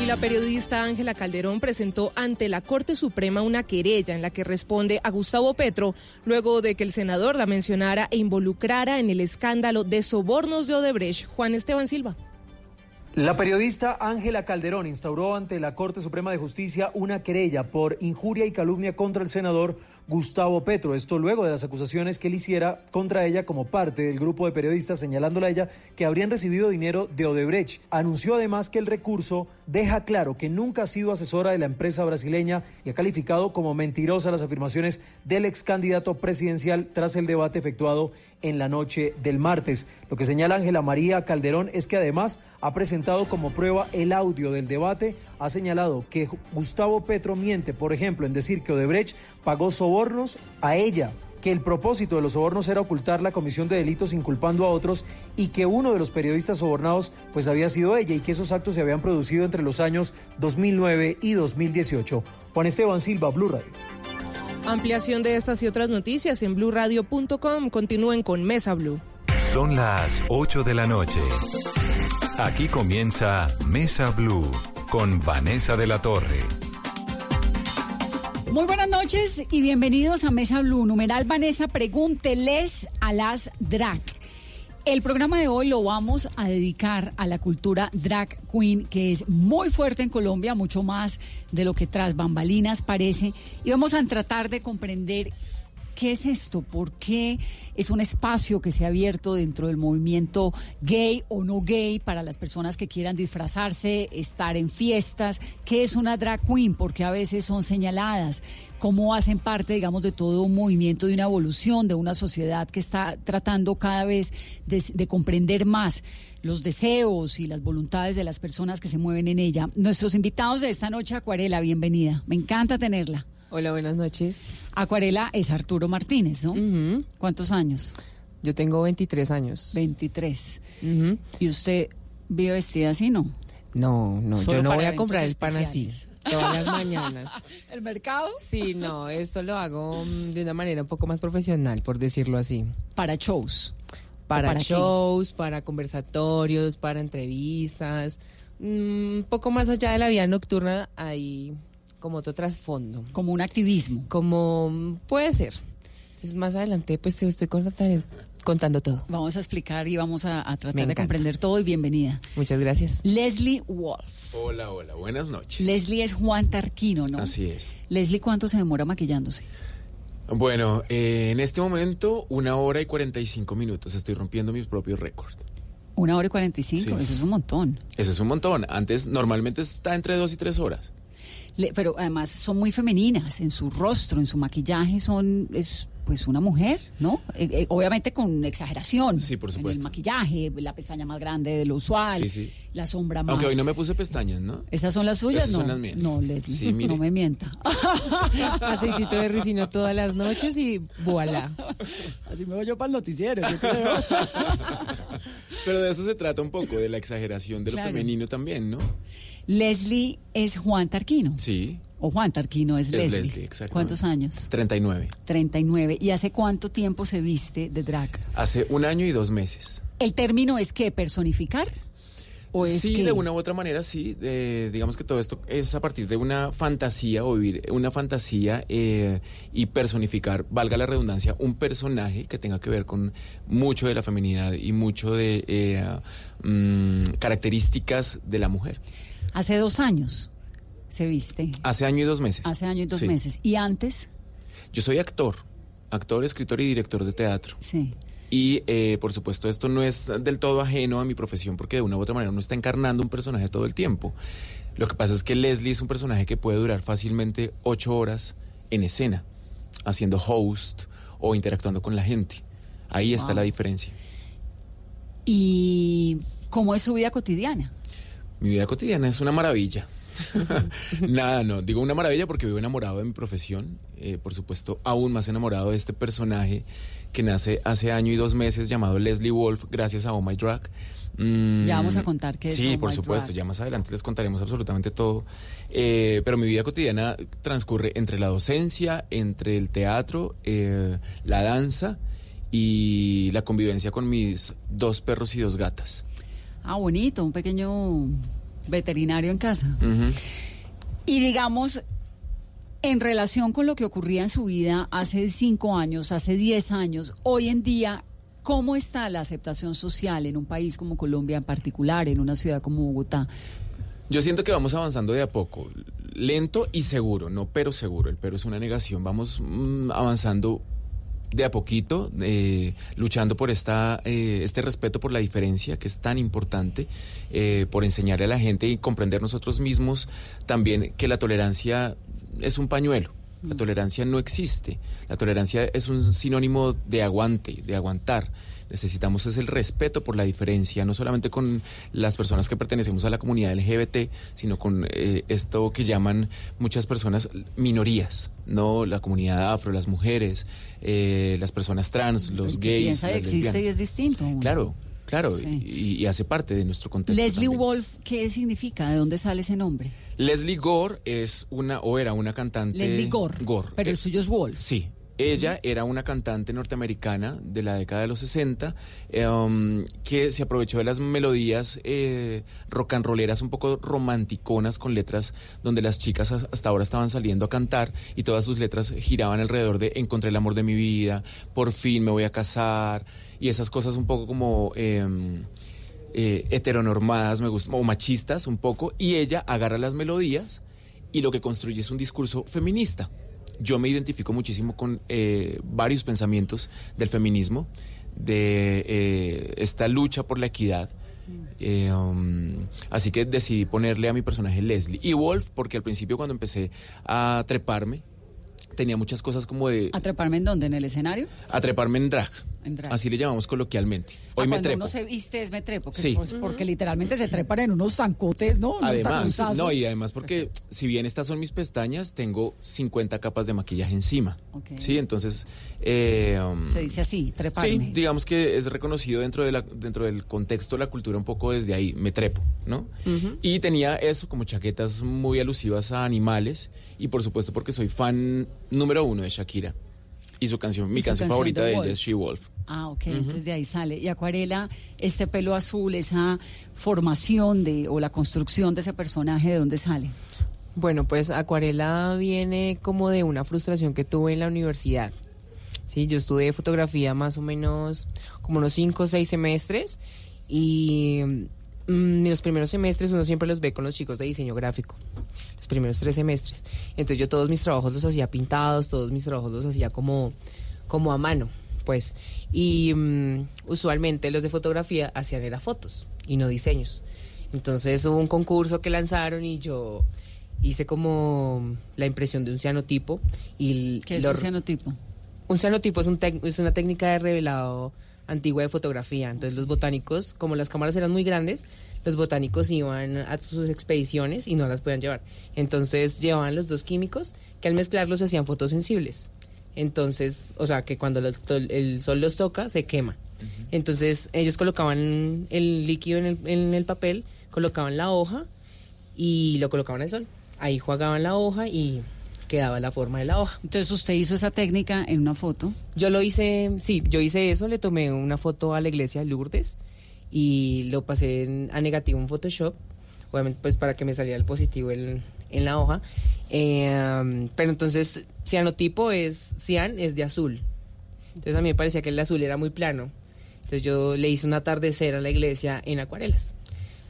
Y la periodista Ángela Calderón presentó ante la Corte Suprema una querella en la que responde a Gustavo Petro luego de que el senador la mencionara e involucrara en el escándalo de sobornos de Odebrecht. Juan Esteban Silva. La periodista Ángela Calderón instauró ante la Corte Suprema de Justicia una querella por injuria y calumnia contra el senador Gustavo Petro. Esto luego de las acusaciones que él hiciera contra ella como parte del grupo de periodistas señalándola a ella que habrían recibido dinero de Odebrecht. Anunció además que el recurso deja claro que nunca ha sido asesora de la empresa brasileña y ha calificado como mentirosas las afirmaciones del ex candidato presidencial tras el debate efectuado en la noche del martes. Lo que señala Ángela María Calderón es que además ha presentado como prueba el audio del debate, ha señalado que Gustavo Petro miente, por ejemplo, en decir que Odebrecht pagó sobornos a ella que el propósito de los sobornos era ocultar la comisión de delitos inculpando a otros y que uno de los periodistas sobornados pues había sido ella y que esos actos se habían producido entre los años 2009 y 2018. Juan Esteban Silva, Blue Radio. Ampliación de estas y otras noticias en blurradio.com. Continúen con Mesa Blue. Son las 8 de la noche. Aquí comienza Mesa Blue con Vanessa de la Torre. Muy buenas noches y bienvenidos a Mesa Blue. Numeral Vanessa, pregúnteles a las drag. El programa de hoy lo vamos a dedicar a la cultura drag queen, que es muy fuerte en Colombia, mucho más de lo que tras bambalinas parece. Y vamos a tratar de comprender ¿Qué es esto? ¿Por qué es un espacio que se ha abierto dentro del movimiento gay o no gay para las personas que quieran disfrazarse, estar en fiestas? ¿Qué es una drag queen? Porque a veces son señaladas. ¿Cómo hacen parte, digamos, de todo un movimiento, de una evolución, de una sociedad que está tratando cada vez de, de comprender más los deseos y las voluntades de las personas que se mueven en ella? Nuestros invitados de esta noche, Acuarela, bienvenida. Me encanta tenerla. Hola, buenas noches. Acuarela es Arturo Martínez, ¿no? ¿Cuántos años? Yo tengo 23 años. 23. Ujú. ¿Y usted vive vestida así, no? No, no, Solo yo no voy a comprar el pan así todas las mañanas. ¿El mercado? Sí, no, esto lo hago mm, de una manera un poco más profesional, por decirlo así. Para shows. Para, para qué? shows, para conversatorios, para entrevistas. mm, Un poco más allá de la vida nocturna hay como otro trasfondo. Como un activismo. Como puede ser. Entonces más adelante pues te estoy contando, contando todo. Vamos a explicar y vamos a, tratar de comprender todo y bienvenida. Muchas gracias. Leslie Wolf. Hola, hola, buenas noches. Leslie es Juan Tarquino, ¿no? Así es. Leslie, ¿cuánto se demora maquillándose? Bueno, eh, en este momento, una hora y 45 minutos. Estoy rompiendo mis propios récords. Una hora y cuarenta y cinco, Sí. eso es un montón. Eso es un montón. Antes, normalmente está entre dos y tres horas. Le- pero además son muy femeninas en su rostro, en su maquillaje, son es pues una mujer, ¿no? Eh, eh, obviamente con exageración. Sí, por En supuesto. el maquillaje, la pestaña más grande de lo usual, Sí, sí. la sombra más. Aunque hoy no me puse pestañas, ¿no? ¿Esas son las suyas? Esas no, son las mías. no, Leslie, Sí, mire. no me mienta. Aceitito de ricino todas las noches y voilà. Así me voy yo para el noticiero, yo creo. Pero de eso se trata un poco, de la exageración de lo Claro. femenino también, ¿no? Leslie es Juan Tarquino. Sí, O Juan Tarquino es, Es Leslie. Leslie, exactamente. ¿Cuántos años? 39. 39. ¿Y hace cuánto tiempo se viste de drag? Hace un año y dos meses. ¿El término es qué? ¿Personificar? ¿O es sí, que- de una u otra manera, sí. Eh, digamos que todo esto es a partir de una fantasía o vivir una fantasía eh, y personificar, valga la redundancia, un personaje que tenga que ver con mucho de la feminidad y mucho de eh, mm, características de la mujer. Hace dos años se viste. Hace año y dos meses. Hace año y dos Sí. meses. ¿Y antes? Yo soy actor, actor, escritor y director de teatro. Sí. Y eh, por supuesto esto no es del todo ajeno a mi profesión porque de una u otra manera uno está encarnando un personaje todo el tiempo. Lo que pasa es que Leslie es un personaje que puede durar fácilmente ocho horas en escena, haciendo host o interactuando con la gente. Ahí está la diferencia. ¿Y cómo es su vida cotidiana? Mi vida cotidiana es una maravilla. Nada, no. Digo una maravilla porque vivo enamorado de mi profesión. eh, por supuesto, aún más enamorado de este personaje que nace hace año y dos meses llamado Leslie Wolf, gracias a Oh My Drag. Mm, Ya vamos a contar qué es Sí, Oh por supuesto. Drag. Ya más adelante les contaremos absolutamente todo. Eh, pero mi vida cotidiana transcurre entre la docencia, entre el teatro, eh, la danza y la convivencia con mis dos perros y dos gatas. Ah, bonito, un pequeño veterinario en casa. Y digamos, en relación con lo que ocurría en su vida hace cinco años, hace diez años, hoy en día, ¿cómo está la aceptación social en un país como Colombia en particular, en una ciudad como Bogotá? Yo siento que vamos avanzando de a poco, lento y seguro, no pero seguro, el pero es una negación, vamos mm, avanzando de a poquito, eh, luchando por esta, eh, este respeto por la diferencia que es tan importante, eh, por enseñarle a la gente y comprender nosotros mismos también que la tolerancia es un pañuelo. La tolerancia no existe. La tolerancia es un sinónimo de aguante, de aguantar. Necesitamos es el respeto por la diferencia, no solamente con las personas que pertenecemos a la comunidad LGBT, sino con eh, esto que llaman muchas personas minorías, no la comunidad afro, las mujeres, eh, las personas trans, los que gays. piensa existe y es distinto. Claro, claro, Sí. y, y hace parte de nuestro contexto. Leslie también. Wolf, ¿qué significa? ¿De dónde sale ese nombre? Leslie Gore es una, o era una cantante. Leslie Gore. Gore. Pero el Eh, suyo es Wolf. Sí. Ella era una cantante norteamericana de la década de los 60 eh, um, que se aprovechó de las melodías eh, rock and rolleras un poco romanticonas con letras donde las chicas as- hasta ahora estaban saliendo a cantar y todas sus letras giraban alrededor de encontré el amor de mi vida, por fin me voy a casar y esas cosas un poco como... em, eh, heteronormadas, me gusta, o machistas un poco, y ella agarra las melodías y lo que construye es un discurso feminista. Yo me identifico muchísimo con eh, varios pensamientos del feminismo, de eh, esta lucha por la equidad. Eh, um, así que decidí ponerle a mi personaje Leslie y Wolf porque al principio cuando empecé a treparme tenía muchas cosas como de ¿A treparme en dónde? ¿En el escenario? a treparme en drag. En drag. Así le llamamos coloquialmente. Hoy Ah, me cuando trepo. uno se viste es me trepo, que- Sí. pues, porque literalmente se trepan en unos zancotes, ¿no? Unos Además, no, y además porque si bien estas son mis pestañas, tengo 50 capas de maquillaje encima. Ok. Sí, entonces... eh, um, Se dice así, treparme. Sí, digamos que es reconocido dentro, de la, dentro del contexto de la cultura un poco desde ahí, me trepo, ¿no? Y tenía eso como chaquetas muy alusivas a animales y por supuesto porque soy fan número uno de Shakira y su canción, mi su canción canción favorita de de ella es She Wolf. Ah, ok, entonces de ahí sale. Y Acuarela, este pelo azul, esa formación de o la construcción de ese personaje, ¿de dónde sale? Bueno, pues Acuarela viene como de una frustración que tuve en la universidad. Sí, yo estudié fotografía más o menos como unos cinco o seis semestres y mm, los primeros semestres uno siempre los ve con los chicos de diseño gráfico. Los primeros tres semestres. Entonces yo todos mis trabajos los hacía pintados, todos mis trabajos los hacía como, como a mano, pues. Y mm, usualmente los de fotografía hacían era fotos y no diseños. Entonces hubo un concurso que lanzaron y yo hice como la impresión de un cianotipo y ¿Qué es lo- un cianotipo? un cianotipo es, un tec- es una técnica de revelado antigua de fotografía. Entonces los botánicos, como las cámaras eran muy grandes, los botánicos iban a sus expediciones y no las podían llevar. Entonces llevaban los dos químicos que al mezclarlos hacían fotosensibles. Entonces, o sea, que cuando los- el sol los toca, se quema. Entonces ellos colocaban el líquido en el, en el papel, colocaban la hoja y lo colocaban al sol. Ahí jugaban la hoja y quedaba la forma de la hoja. Entonces usted hizo esa técnica en una foto. Yo lo hice, sí, yo hice eso, le tomé una foto a la iglesia de Lourdes y lo pasé en- a negativo en Photoshop, obviamente pues para que me saliera el positivo en, en la hoja. Eh, pero entonces, cianotipo es, cian es de azul. Entonces a mí me parecía que el azul era muy plano. Entonces yo le hice un atardecer a la iglesia en acuarelas.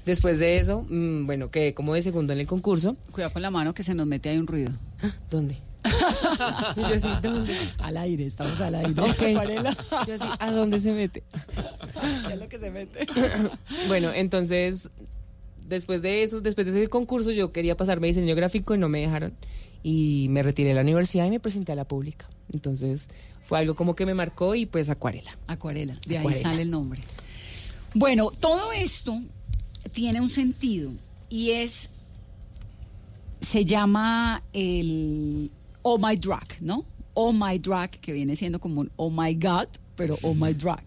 Después de eso, mm, bueno, quedé como de segundo en el concurso. Cuidado con la mano que se nos mete ahí un ruido. ¿Dónde? Y yo así, ¿dónde? Al aire, estamos al aire. Ok. Acuarela. Yo así, ¿a dónde se mete? ¿Qué es lo que se mete? bueno, entonces, después de eso, después de ese concurso, yo quería pasarme diseño gráfico y no me dejaron. Y me retiré de la universidad y me presenté a la pública. Entonces, fue algo como que me marcó y pues acuarela. Acuarela, de ahí sale el nombre. Bueno, todo esto tiene un sentido y es se llama el Oh My Drag, ¿no? Oh My Drag, que viene siendo como un Oh My God, pero Oh My Drag,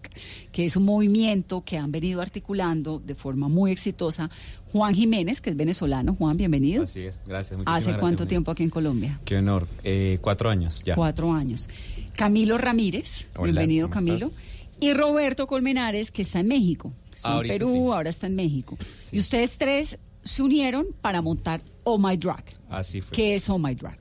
que es un movimiento que han venido articulando de forma muy exitosa Juan Jiménez, que es venezolano. Juan, bienvenido. Así es, gracias. ¿Hace cuánto tiempo aquí en Colombia? Qué honor. Eh, cuatro años ya. Cuatro años. Camilo Ramírez, Hola, bienvenido ¿cómo Camilo. estás? Y Roberto Colmenares, que está en México. En Perú, sí. ahora está en México. Sí. Y ustedes tres se unieron para montar Oh My Drag. Así fue. ¿Qué es Oh My Drag?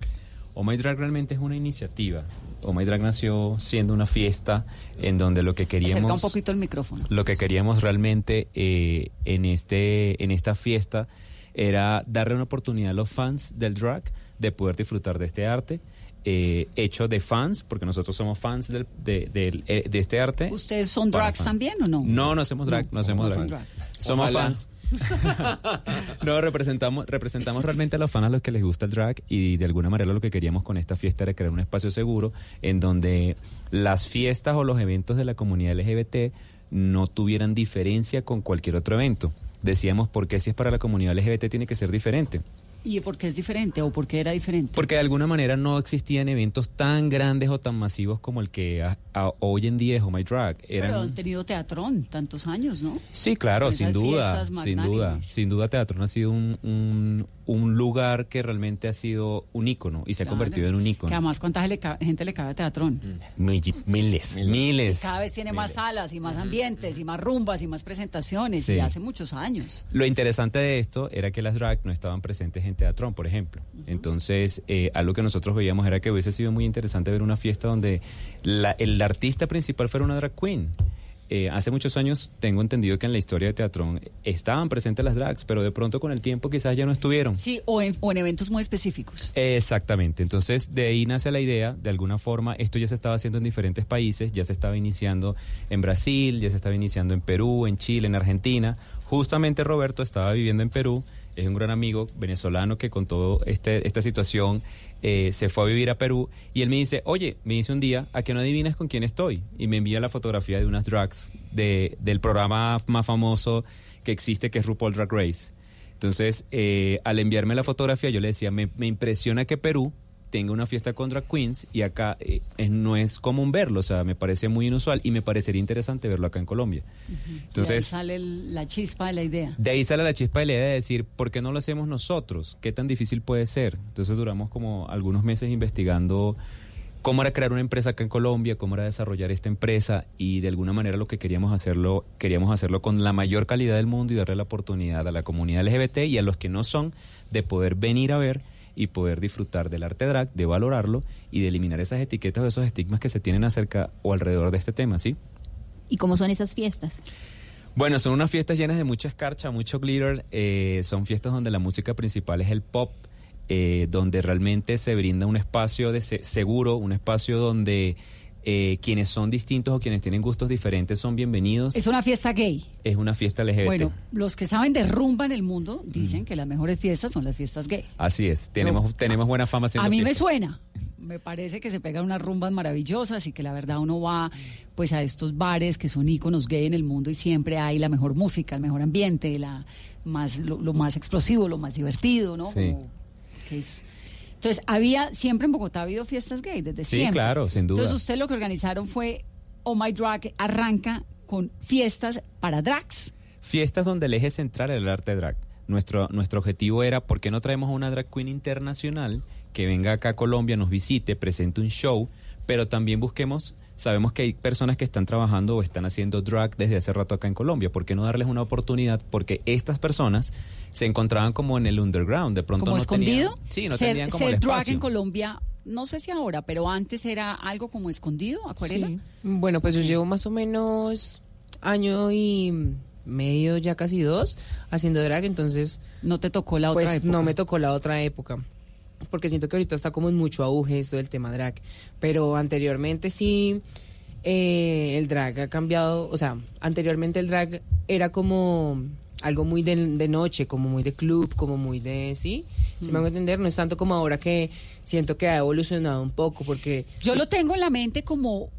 Oh My Drag realmente es una iniciativa. Oh My Drag nació siendo una fiesta en donde lo que queríamos... Acerca un poquito el micrófono. Lo que queríamos realmente eh, en, este, en esta fiesta era darle una oportunidad a los fans del drag de poder disfrutar de este arte. Eh, hecho de fans, porque nosotros somos fans del- de, del- eh, de este arte. ¿Ustedes son drags fans. también o no? No, no hacemos drag, no, hacemos no son drag. drag. Somos Ojalá. fans. no, representamos, representamos realmente a los fans a los que les gusta el drag y de alguna manera lo que queríamos con esta fiesta era crear un espacio seguro en donde las fiestas o los eventos de la comunidad LGBT no tuvieran diferencia con cualquier otro evento. Decíamos, ¿por qué si es para la comunidad LGBT tiene que ser diferente? ¿Y por qué es diferente o por qué era diferente? Porque de alguna manera no existían eventos tan grandes o tan masivos como el que a- a- hoy en día es Oh My Drag. Pero Eran, han tenido teatrón tantos años, ¿no? Sí, claro, sin duda, sin duda, sin duda Teatro ha sido un, un, un lugar que realmente ha sido un ícono y se ha convertido en un Que ícono. además, ¿cuánta gente le cabe a teatrón? Miles, miles. Cada vez tiene más salas y más ambientes y más rumbas y más presentaciones Sí. y hace muchos años. Lo interesante de esto era que las drag no estaban presentes en Teatrón, por ejemplo. Entonces, eh, algo que nosotros veíamos era que hubiese sido muy interesante ver una fiesta donde la- el artista principal fuera una drag queen. Eh, hace muchos años tengo entendido que en la historia de Teatrón estaban presentes las drags, pero de pronto con el tiempo quizás ya no estuvieron. Sí, o en, o en eventos muy específicos. Exactamente, entonces de ahí nace la idea, de alguna forma, esto ya se estaba haciendo en diferentes países, ya se estaba iniciando en Brasil, ya se estaba iniciando en Perú, en Chile, en Argentina. Justamente Roberto estaba viviendo en Perú, es un gran amigo venezolano que con toda este, esta situación eh, se fue a vivir a Perú y él me dice, oye, me dice un día, ¿a que no adivinas con quién estoy? Y me envía la fotografía de unas drags de, del programa más famoso que existe, que es RuPaul Drag Race. Entonces, eh, al enviarme la fotografía, yo le decía, me, me impresiona que Perú tenga una fiesta con drag queens y acá eh, no es común verlo, o sea, me parece muy inusual y me parecería interesante verlo acá en Colombia. y ahí Entonces, sale la chispa de la idea. de ahí sale la chispa de la idea de decir, ¿por qué no lo hacemos nosotros? ¿Qué tan difícil puede ser? Entonces duramos como algunos meses investigando cómo era crear una empresa acá en Colombia, cómo era desarrollar esta empresa y de alguna manera lo que queríamos hacerlo, queríamos hacerlo con la mayor calidad del mundo y darle la oportunidad a la comunidad LGBT y a los que no son de poder venir a ver y poder disfrutar del arte drag, de valorarlo y de eliminar esas etiquetas o esos estigmas que se tienen acerca o alrededor de este tema, ¿sí? ¿Y cómo son esas fiestas? Bueno, son unas fiestas llenas de mucha escarcha, mucho glitter. eh, son fiestas donde la música principal es el pop, eh, donde realmente se brinda un espacio de se- seguro, un espacio donde eh, quienes son distintos o quienes tienen gustos diferentes son bienvenidos. Es una fiesta gay. Es una fiesta LGBT. Bueno, los que saben de rumba en el mundo dicen que las mejores fiestas son las fiestas gay. Así es, tenemos, tenemos buena fama haciendo A mí me suena. Me parece que se pegan unas rumbas maravillosas y que la verdad uno va pues a estos bares que son íconos gay en el mundo y siempre hay la mejor música, el mejor ambiente, la más lo, lo más explosivo, lo más divertido, ¿no? Sí. Como que es- Entonces, había siempre en Bogotá ha habido fiestas gay desde Sí, siempre. claro, sin duda. Entonces, usted lo que organizaron fue Oh My Drag arranca con fiestas para drags. Fiestas donde el eje central era el arte drag. Nuestro, nuestro objetivo era, ¿por qué no traemos a una drag queen internacional que venga acá a Colombia, nos visite, presente un show, pero también busquemos, sabemos que hay personas que están trabajando o están haciendo drag desde hace rato acá en Colombia, ¿por qué no darles una oportunidad? Porque estas personas se encontraban como en el underground, de pronto como no escondido. tenían, sí, no ser, tenían como ser el drag espacio. en Colombia, no sé si ahora, pero antes era algo como escondido, acuarela. Sí. Bueno, pues yo llevo más o menos año y medio, ya casi dos, haciendo drag, entonces No te tocó la otra pues época. no me tocó la otra época. Porque siento que ahorita está como en mucho auge esto del tema drag. Pero anteriormente sí, eh, el drag ha cambiado. O sea, anteriormente el drag era como algo muy de, de noche, como muy de club, como muy de. ¿Sí? Si me hago entender, no es tanto como ahora que siento que ha evolucionado un poco. Porque. Yo lo tengo en la mente como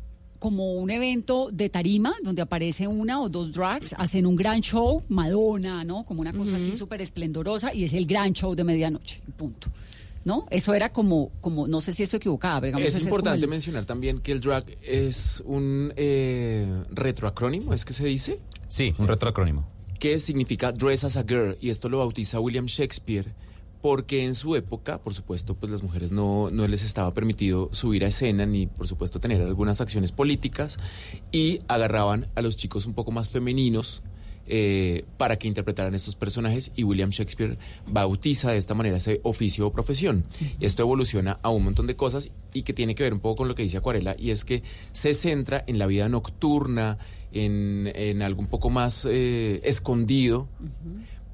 como un evento de tarima donde aparece una o dos drags, hacen un gran show, Madonna, ¿no? Como una cosa así súper esplendorosa y es el gran show de medianoche, punto. ¿No? Eso era como, como no sé si estoy equivocada, pero digamos, Es importante el- mencionar también que el drag es un eh, retroacrónimo, ¿es que se dice? Sí, un retroacrónimo. que significa Dress as a Girl, y esto lo bautiza William Shakespeare, porque en su época, por supuesto, pues las mujeres no, no les estaba permitido subir a escena, ni por supuesto tener algunas acciones políticas, y agarraban a los chicos un poco más femeninos eh, para que interpretaran estos personajes, y William Shakespeare bautiza de esta manera ese oficio o profesión. Esto evoluciona a un montón de cosas y que tiene que ver un poco con lo que dice Acuarela, y es que se centra en la vida nocturna, en, en algo un poco más eh, escondido,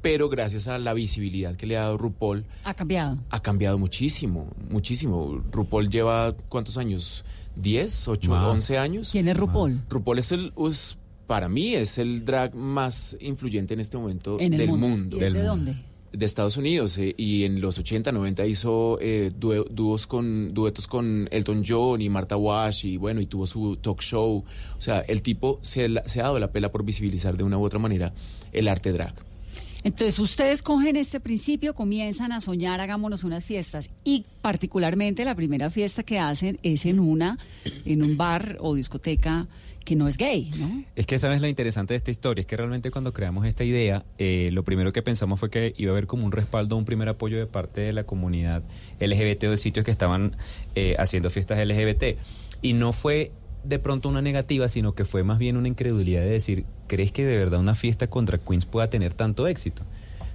pero gracias a la visibilidad que le ha dado RuPaul, Ha cambiado. ha cambiado muchísimo, muchísimo. RuPaul lleva, ¿cuántos años? ¿10, 8, Más. 11 años? ¿Quién es RuPaul? RuPaul es el, es- para mí, es el drag más influyente en este momento En el del mundo. mundo. ¿Y es de dónde? De Estados Unidos. eh, y en los 80, 90 hizo eh, dúos con, duetos con Elton John y Martha Wash y bueno, y tuvo su talk show. O sea, el tipo se, se ha dado la pela por visibilizar de una u otra manera el arte drag. Entonces ustedes cogen este principio, comienzan a soñar, hagámonos unas fiestas y particularmente la primera fiesta que hacen es en una, en un bar o discoteca que no es gay, ¿no? Es que sabes lo interesante de esta historia, es que realmente cuando creamos esta idea, eh, lo primero que pensamos fue que iba a haber como un respaldo, un primer apoyo de parte de la comunidad LGBT o de sitios que estaban eh, haciendo fiestas LGBT. Y no fue de pronto una negativa, sino que fue más bien una incredulidad de decir, ¿crees que de verdad una fiesta contra Queens pueda tener tanto éxito?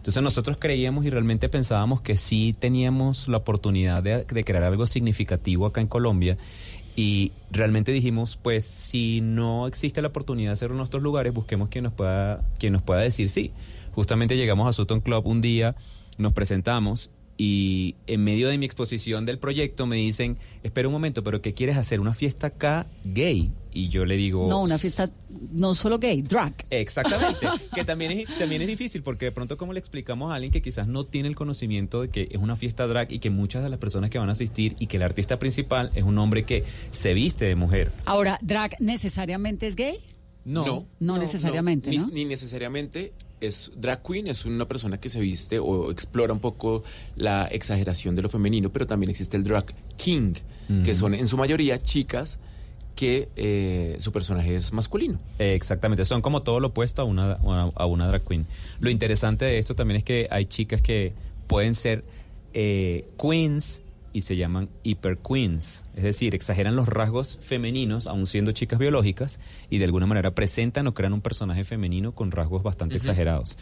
Entonces nosotros creíamos y realmente pensábamos que sí teníamos la oportunidad de, de crear algo significativo acá en Colombia y realmente dijimos, pues si no existe la oportunidad de hacerlo en nuestros lugares, busquemos quien nos pueda, quien nos pueda decir sí. Justamente llegamos a Sutton Club un día, nos presentamos y en medio de mi exposición del proyecto me dicen, espera un momento, pero ¿qué quieres hacer? ¿Una fiesta acá gay? Y yo le digo... No, una fiesta no solo gay, drag. Exactamente, que también es, también es difícil porque de pronto como le explicamos a alguien que quizás no tiene el conocimiento de que es una fiesta drag y que muchas de las personas que van a asistir y que el artista principal es un hombre que se viste de mujer. Ahora, drag necesariamente es gay? No. No necesariamente, ni, ¿no? ni necesariamente es drag queen, es una persona que se viste o explora un poco la exageración de lo femenino, pero también existe el drag king, que son en su mayoría chicas que eh, su personaje es masculino. Eh, Exactamente, son como todo lo opuesto a una, a una- a una drag queen. Lo interesante de esto también es que hay chicas que pueden ser eh, queens y se llaman hyper queens, es decir, exageran los rasgos femeninos aun siendo chicas biológicas y de alguna manera presentan o crean un personaje femenino con rasgos bastante exagerados.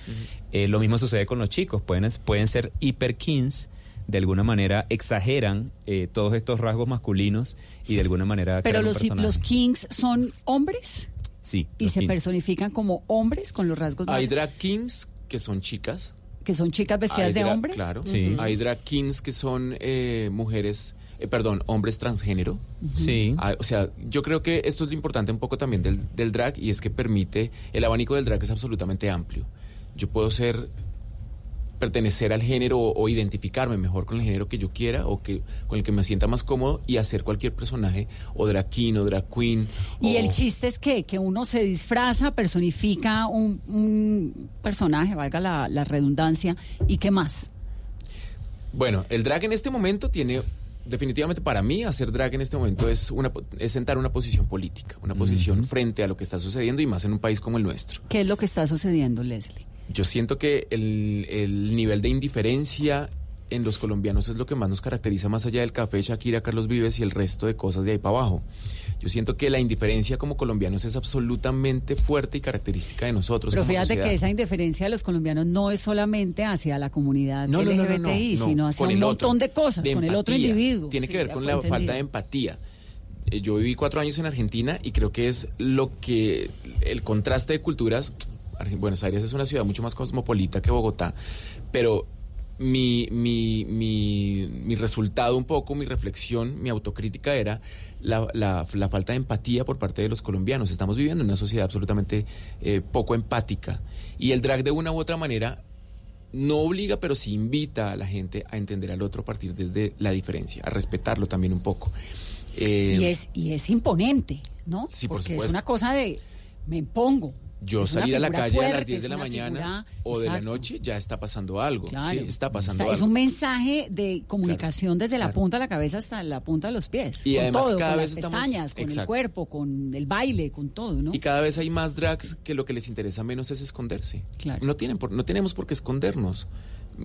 Eh, lo mismo sucede con los chicos, pueden, pueden ser hyper kings, de alguna manera exageran eh, todos estos rasgos masculinos y de alguna manera Pero crean un los, los kings son hombres Sí, y se kings. personifican como hombres con los rasgos Hay drag kings que son chicas. Que son chicas vestidas Hay de drag- hombre. Claro. Sí. Hay drag kings que son eh, mujeres, eh, perdón, hombres transgénero. Sí. Ah, o sea, yo creo que esto es lo importante un poco también del, del drag y es que permite, el abanico del drag es absolutamente amplio. Yo puedo ser, pertenecer al género o, identificarme mejor con el género que yo quiera o que con el que me sienta más cómodo y hacer cualquier personaje o drag king o drag queen. Y o- el chiste es que, que uno se disfraza, personifica un, un personaje, valga la, la redundancia, y qué más. Bueno, el drag en este momento tiene, definitivamente para mí, hacer drag en este momento es, una, es sentar una posición política, una posición frente a lo que está sucediendo y más en un país como el nuestro. ¿Qué es lo que está sucediendo, Leslie? Yo siento que el, el nivel de indiferencia en los colombianos es lo que más nos caracteriza más allá del café, Shakira, Carlos Vives y el resto de cosas de ahí para abajo. Yo siento que la indiferencia como colombianos es absolutamente fuerte y característica de nosotros. Pero como fíjate sociedad. que esa indiferencia de los colombianos no es solamente hacia la comunidad No, no, no, no, LGBTI, no, sino hacia un montón otro, de cosas, de con el otro empatía. individuo. Tiene Sí, que ver con la entendido. falta de empatía. Eh, Yo viví cuatro años en Argentina y creo que es lo que el contraste de culturas. Buenos Aires es una ciudad mucho más cosmopolita que Bogotá, pero mi, mi, mi, mi resultado un poco, mi reflexión, mi autocrítica era la, la- la falta de empatía por parte de los colombianos. Estamos viviendo en una sociedad absolutamente eh, poco empática y el drag de una u otra manera no obliga, pero sí invita a la gente a entender al otro a partir desde la diferencia, a respetarlo también un poco. Eh, y, es, y es imponente, ¿no? Sí, por Porque es supuesto. una cosa de, me impongo. Yo Es salir a la calle a las fuerte, 10 es de la mañana figura- o de la noche, ya está pasando algo. Claro. Sí, está pasando Está- Es un mensaje de comunicación desde la punta de la cabeza hasta la punta de los pies. Y con además todo, cada con vez las estamos- pestañas, con el cuerpo, con el baile, con todo, ¿no? Y cada vez hay más drags que lo que les interesa menos es esconderse. Claro. No, tienen por- no tenemos por qué escondernos.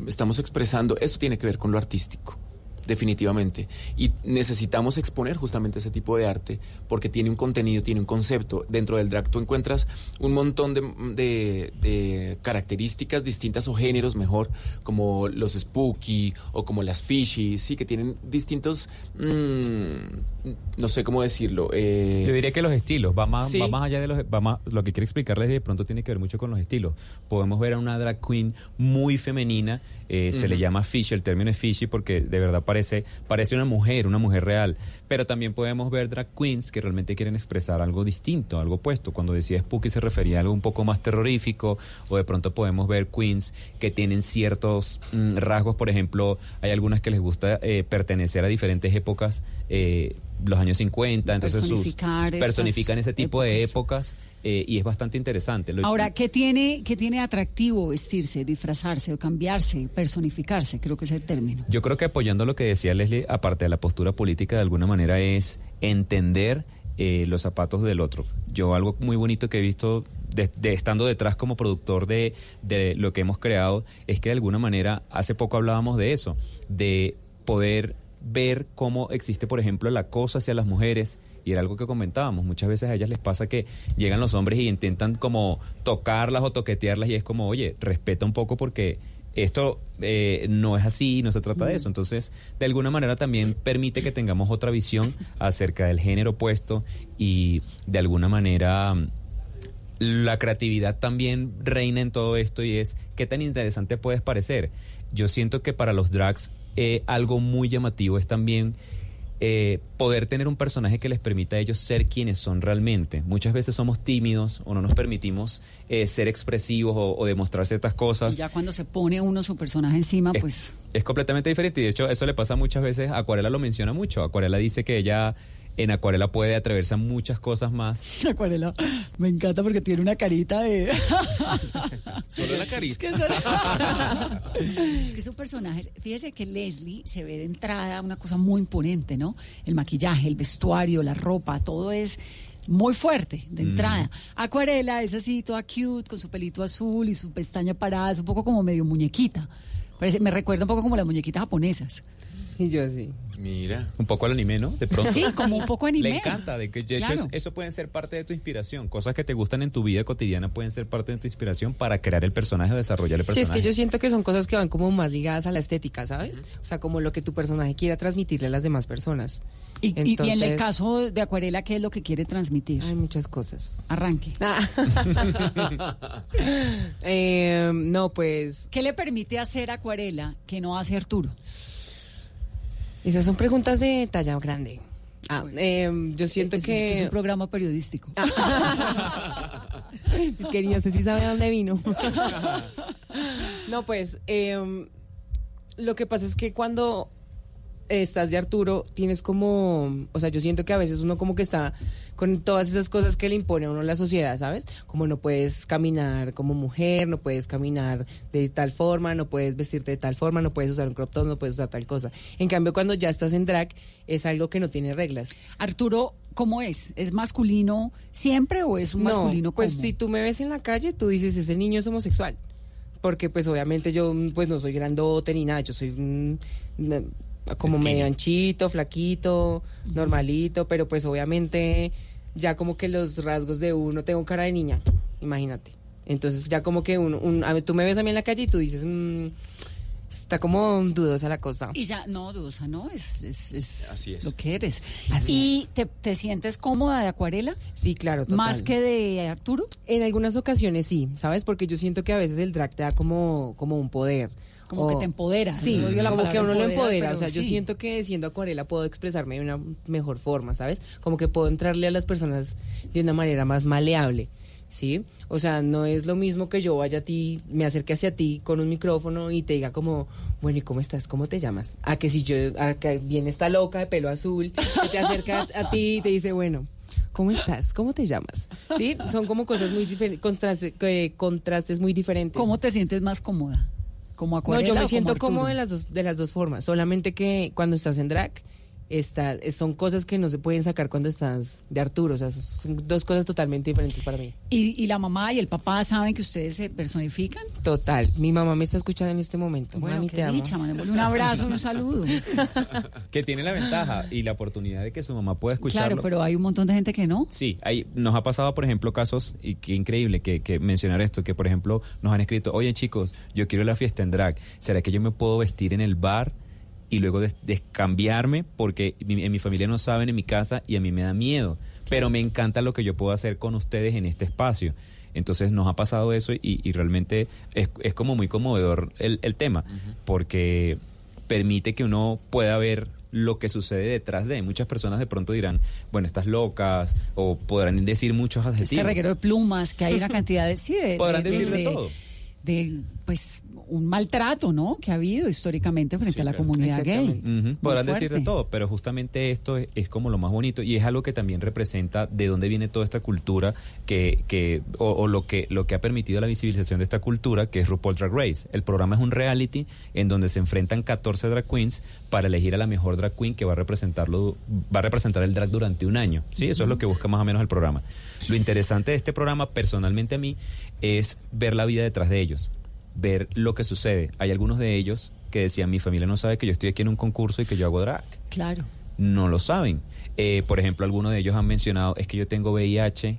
Estamos expresando, esto tiene que ver con lo artístico, definitivamente. Y necesitamos exponer justamente ese tipo de arte porque tiene un contenido, tiene un concepto. Dentro del drag tú encuentras un montón de, de- de características distintas o géneros mejor, como los spooky o como las fishy, sí, que tienen distintos, mm, no sé cómo decirlo. eh, Yo diría que los estilos, va más, Sí. va más allá de los... Va más, lo que quiero explicarles de pronto tiene que ver mucho con los estilos. Podemos ver a una drag queen muy femenina, eh, se le llama fishy, el término es fishy porque de verdad parece, parece una mujer, una mujer real. Pero también podemos ver drag queens que realmente quieren expresar algo distinto, algo opuesto. Cuando decía spooky se refería a algo un poco más terrorífico o de pronto podemos ver queens que tienen ciertos mm, rasgos, por ejemplo, hay algunas que les gusta eh, pertenecer a diferentes épocas, eh, los años 50, entonces sus personifican ese tipo de épocas. eh, y es bastante interesante. Ahora, ¿qué tiene, ¿qué tiene atractivo vestirse, disfrazarse o cambiarse, personificarse? Creo que es el término. Yo creo que apoyando lo que decía Leslie, aparte de la postura política, de alguna manera es entender eh, los zapatos del otro. Yo algo muy bonito que he visto de, de estando detrás como productor de, de lo que hemos creado es que de alguna manera, hace poco hablábamos de eso, de poder ver cómo existe, por ejemplo, el acoso hacia las mujeres. Y era algo que comentábamos. Muchas veces a ellas les pasa que llegan los hombres y intentan como tocarlas o toquetearlas y es como, oye, respeta un poco porque esto eh, no es así, no se trata de eso. Entonces, de alguna manera también permite que tengamos otra visión acerca del género opuesto y de alguna manera mm, la creatividad también reina en todo esto y es qué tan interesante puedes parecer. Yo siento que para los drags eh, algo muy llamativo es también eh, poder tener un personaje que les permita a ellos ser quienes son realmente. Muchas veces somos tímidos o no nos permitimos eh, ser expresivos o, o demostrar ciertas Y cosas. ya cuando se pone uno su personaje encima, Es- pues... Es completamente diferente y de hecho eso le pasa muchas veces, Acuarela lo menciona mucho, Acuarela dice que ella en Acuarela puede atreverse a muchas cosas más. Acuarela, me encanta porque tiene una carita de... Solo la Es carita. que, son- es que son personajes. Fíjese que Leslie se ve de entrada una cosa muy imponente, ¿no? El maquillaje, el vestuario, la ropa, todo es muy fuerte de entrada. Acuarela es así, toda cute, con su pelito azul y su pestaña parada, es un poco como medio muñequita. Parece, me recuerda un poco como las muñequitas japonesas. Y yo así. Mira. Un poco al anime, ¿no? De pronto. Sí, como un poco anime. Le encanta, de que de hecho Claro. eso pueden ser parte de tu inspiración. Cosas que te gustan en tu vida cotidiana pueden ser parte de tu inspiración para crear el personaje o desarrollar el Sí, es personaje. que yo siento que son cosas que van como más ligadas a la estética, ¿sabes? O sea, como lo que tu personaje quiera transmitirle a las demás personas. Y, en el caso de Acuarela, ¿qué es lo que quiere transmitir? Hay muchas cosas. Arranque. Eh, no, pues ¿Qué le permite hacer Acuarela que no hace Arturo? Esas son preguntas de talla grande. Ah, eh, yo siento Este- que... es un programa periodístico. Es que no sé si sabe dónde vino. no, pues, eh, lo que pasa es que cuando estás de Arturo, tienes como, o sea, yo siento que a veces uno como que está con todas esas cosas que le impone a uno la sociedad, ¿sabes? Como no puedes caminar como mujer, no puedes caminar de tal forma, no puedes vestirte de tal forma, no puedes usar un crop top, no puedes usar tal cosa. En cambio, cuando ya estás en drag, es algo que no tiene reglas. Arturo, ¿cómo es? ¿Es masculino siempre o es un No, masculino pues si tú me ves en la calle, tú dices, ese niño es homosexual. Porque pues obviamente yo pues no soy grandote ni nada, yo soy como medio anchito, flaquito, normalito, pero pues obviamente ya como que los rasgos de uno, tengo cara de niña, imagínate. Entonces ya como que uno, un- a ver, tú me ves a mí en la calle y tú dices, mm, está como dudosa la cosa. Y ya, no, Dudosa, ¿no? Es, es, es Así es. lo que eres. Así ¿Y te, te sientes cómoda de Acuarela? Sí, claro, total. ¿Más que de Arturo? En algunas ocasiones sí, ¿sabes? Porque yo siento que a veces el drag te da como, como un poder. Como O- que te empodera. Sí, No la como que uno lo empodera. O sea, yo siento que siendo acuarela puedo expresarme de una mejor forma, ¿sabes? Como que puedo entrarle a las personas de una manera más maleable. ¿sí? O sea, no es lo mismo que yo vaya a ti, me acerque hacia ti con un micrófono y te diga como, bueno, ¿y cómo estás? ¿Cómo te llamas? A que si yo, a que viene esta loca de pelo azul, que te acerca a ti y te dice, bueno, ¿cómo estás? ¿Cómo te llamas? ¿Sí? Son como cosas muy diferentes, contrastes, eh, contrastes muy diferentes. ¿Cómo te sientes más cómoda? ¿Como No, acuarela yo o me como siento Arturo? cómodo de las dos, de las dos formas. Solamente que cuando estás en drag, está, son cosas que no se pueden sacar cuando estás de Arturo. O sea, son dos cosas totalmente diferentes para mí. ¿Y, y la mamá y el papá saben que ustedes se personifican? Total. Mi mamá me está escuchando en este momento. Bueno, Mami, qué te amo. un abrazo, un saludo. Que tiene la ventaja y la oportunidad de que su mamá pueda escucharlo. Claro, pero hay un montón de gente que no. Sí, hay, nos ha pasado, por ejemplo, casos, y qué increíble que, que mencionar esto, que por ejemplo nos han escrito, oye chicos, yo quiero la fiesta en drag, ¿será que yo me puedo vestir en el bar y luego des- descambiarme? Porque mi- en mi familia no saben en mi casa y a mí me da miedo, pero me encanta lo que yo puedo hacer con ustedes en este espacio. Entonces nos ha pasado eso y, y realmente es, es como muy conmovedor el, el tema, porque permite que uno pueda ver lo que sucede detrás de. Muchas personas de pronto dirán, bueno, estás locas, o podrán decir muchos Este adjetivos. reguero de plumas, que hay una cantidad de... Sí, de Podrán decir de todo. de, pues, un maltrato, ¿no? Que ha habido históricamente frente Sí, a la claro. comunidad gay. Muy Podrán decir de todo, pero justamente esto es, es como lo más bonito y es algo que también representa de dónde viene toda esta cultura que, que o, o lo que lo que ha permitido la visibilización de esta cultura, que es RuPaul Drag Race. El programa es un reality en donde se enfrentan 14 drag queens para elegir a la mejor drag queen que va a representarlo va a representar el drag durante un año. Sí, eso es lo que busca más o menos el programa. Lo interesante de este programa personalmente a mí es ver la vida detrás de ellos ver lo que sucede. Hay algunos de ellos que decían, mi familia no sabe que yo estoy aquí en un concurso y que yo hago drag. Claro. No lo saben. Eh, por ejemplo, algunos de ellos han mencionado, es que yo tengo VIH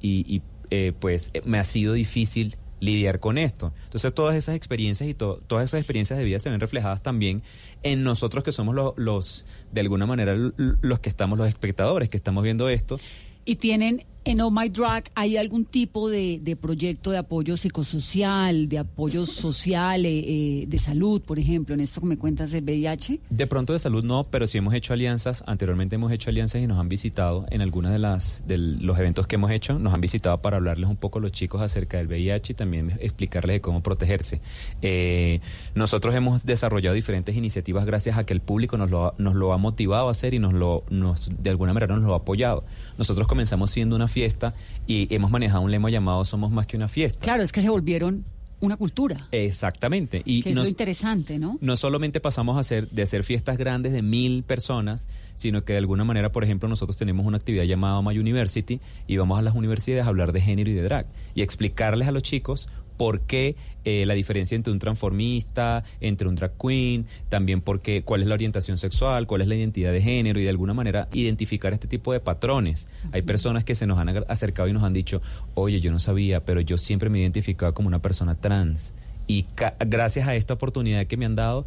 y, y, eh, pues eh, me ha sido difícil lidiar con esto. Entonces todas esas experiencias y to- todas esas experiencias de vida se ven reflejadas también en nosotros que somos lo- los, de alguna manera, los que estamos, los espectadores que estamos viendo esto. Y tienen en Oh My Drag, ¿hay algún tipo de, de proyecto de apoyo psicosocial, de apoyo social, eh, eh, de salud, por ejemplo, en esto que me cuentas del VIH? De pronto de salud no, pero sí hemos hecho alianzas. Anteriormente hemos hecho alianzas y nos han visitado en algunas de de los eventos que hemos hecho. Nos han visitado para hablarles un poco los chicos acerca del VIH y también explicarles de cómo protegerse. Eh, nosotros hemos desarrollado diferentes iniciativas gracias a que el público nos lo, nos lo ha motivado a hacer y nos lo nos de alguna manera nos lo ha apoyado. Nosotros comenzamos siendo una fiesta y hemos manejado un lema llamado Somos más que una fiesta. Claro, es que se volvieron una cultura, Exactamente. Y que es nos- lo interesante, ¿no? no solamente pasamos a hacer de hacer fiestas grandes de mil personas, sino que de alguna manera, por ejemplo, nosotros tenemos una actividad llamada My University y vamos a las universidades a hablar de género y de drag y explicarles a los chicos por qué eh, la diferencia entre un transformista, entre un drag queen, también por qué, cuál es la orientación sexual, cuál es la identidad de género y de alguna manera identificar este tipo de patrones. Hay personas que se nos han acercado y nos han dicho, oye, yo no sabía, pero yo siempre me he identificado como una persona trans. Y gracias a esta oportunidad que me han dado,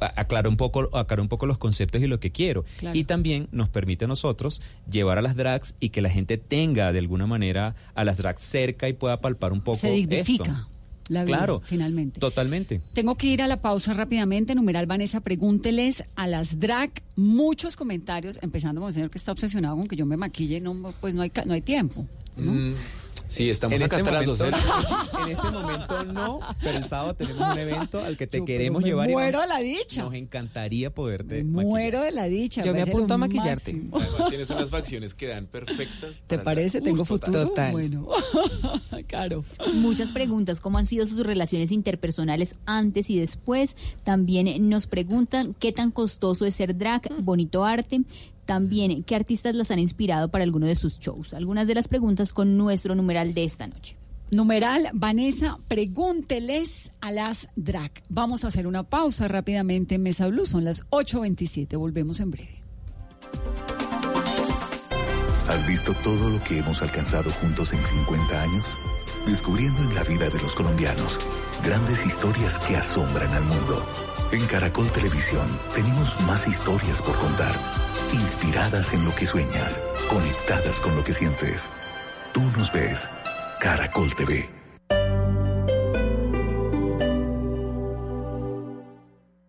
aclaro un poco, aclaro un poco los conceptos y lo que quiero. Claro. Y también nos permite a nosotros llevar a las drags y que la gente tenga de alguna manera a las drags cerca y pueda palpar un poco Se dignifica esto. La vida, Claro, finalmente. Totalmente. Tengo que ir a la pausa rápidamente. Numeral Vanessa, pregúnteles a las drag muchos comentarios, empezando con el señor que está obsesionado con que yo me maquille, no, pues no hay, no hay tiempo. ¿No? Mm, sí, estamos En acá este hasta las momento- 12 de la noche. En este momento no, pero el sábado tenemos un evento al que te Yo, queremos me llevar. muero de la dicha. Nos encantaría poderte Me maquillar. muero de la dicha. Yo me apunto a maquillarte. máximo. Además, tienes unas facciones que dan perfectas. ¿Te para parece? ¿Tengo futuro? Total. Bueno, claro. Muchas preguntas, ¿cómo han sido sus relaciones interpersonales antes y después? También nos preguntan qué tan costoso es ser drag, bonito arte. También, ¿qué artistas las han inspirado para alguno de sus shows? Algunas de las preguntas con nuestro numeral de esta noche. Numeral, Vanessa, pregúnteles a las drag. Vamos a hacer una pausa rápidamente en Mesa Blue. Son las 8.27. Volvemos en breve. ¿Has visto todo lo que hemos alcanzado juntos en 50 años? Descubriendo en la vida de los colombianos grandes historias que asombran al mundo. En Caracol Televisión tenemos más historias por contar, inspiradas en lo que sueñas, conectadas con lo que sientes. Tú nos ves, Caracol TV.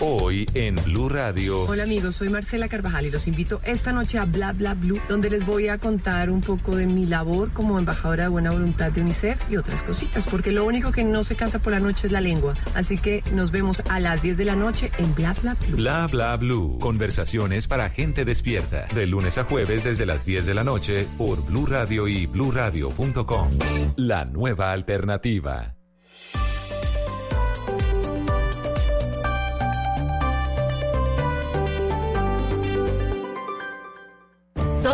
Hoy en Blue Radio. Hola amigos, soy Marcela Carvajal y los invito esta noche a Bla Bla Blue, donde les voy a contar un poco de mi labor como embajadora de buena voluntad de UNICEF y otras cositas, porque lo único que no se cansa por la noche es la lengua. Así que nos vemos a las 10 de la noche en Bla Bla Blue. Bla bla blue. Conversaciones para gente despierta. De lunes a jueves desde las 10 de la noche por Blue Radio y bluradio.com. La nueva alternativa.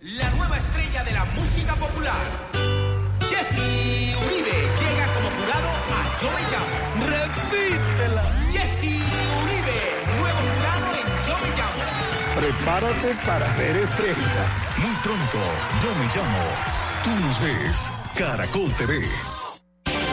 La nueva estrella de la música popular. Jesse Uribe llega como jurado a Yo Me Llamo. Repítela. Jesse Uribe, nuevo jurado en Yo Me Llamo. Prepárate para ver estrella. Muy pronto, yo me llamo. Tú nos ves. Caracol TV.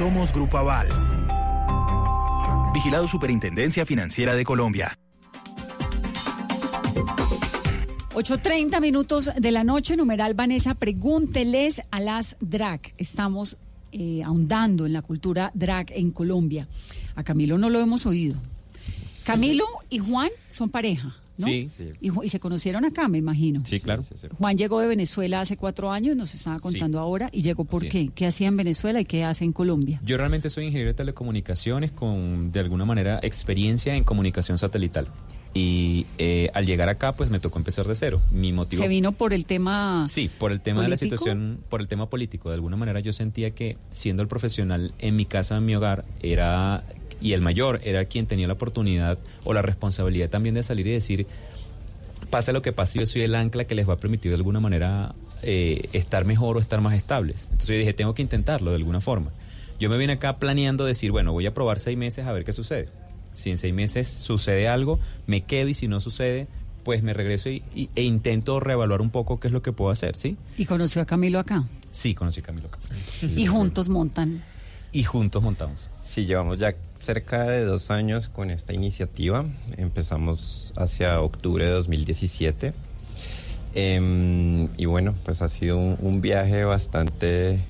Somos Grupo Aval. Vigilado Superintendencia Financiera de Colombia. 8.30 minutos de la noche, numeral Vanessa, pregúnteles a las drag. Estamos eh, ahondando en la cultura drag en Colombia. A Camilo no lo hemos oído. Camilo y Juan son pareja. ¿No? Sí. Y, se conocieron acá, me imagino. Sí, claro. Juan llegó de Venezuela hace cuatro años, nos estaba contando ahora, y llegó por Así qué. es. ¿Qué hacía en Venezuela y qué hace en Colombia? Yo realmente soy ingeniero de telecomunicaciones con, de alguna manera, experiencia en comunicación satelital. Y eh, al llegar acá, pues me tocó empezar de cero. Mi motivo... Se vino por el tema. Sí, por el tema de la situación, por el tema político. De alguna manera yo sentía que siendo el profesional en mi casa, en mi hogar, era, y el mayor, era quien tenía la oportunidad o la responsabilidad también de salir y decir, pase lo que pase, yo soy el ancla que les va a permitir de alguna manera eh, estar mejor o estar más estables. Entonces yo dije, tengo que intentarlo de alguna forma. Yo me vine acá planeando decir, bueno, voy a probar seis meses a ver qué sucede. Si en seis meses sucede algo, me quedo y si no sucede, pues me regreso y, y- e intento reevaluar un poco qué es lo que puedo hacer, ¿sí? Y conoció a Camilo acá. Sí, conocí a Camilo acá. Y juntos montan. Y juntos montamos. Sí, llevamos ya cerca de dos años con esta iniciativa. Empezamos hacia octubre de 2017. Em, y bueno, pues ha sido un, un viaje bastante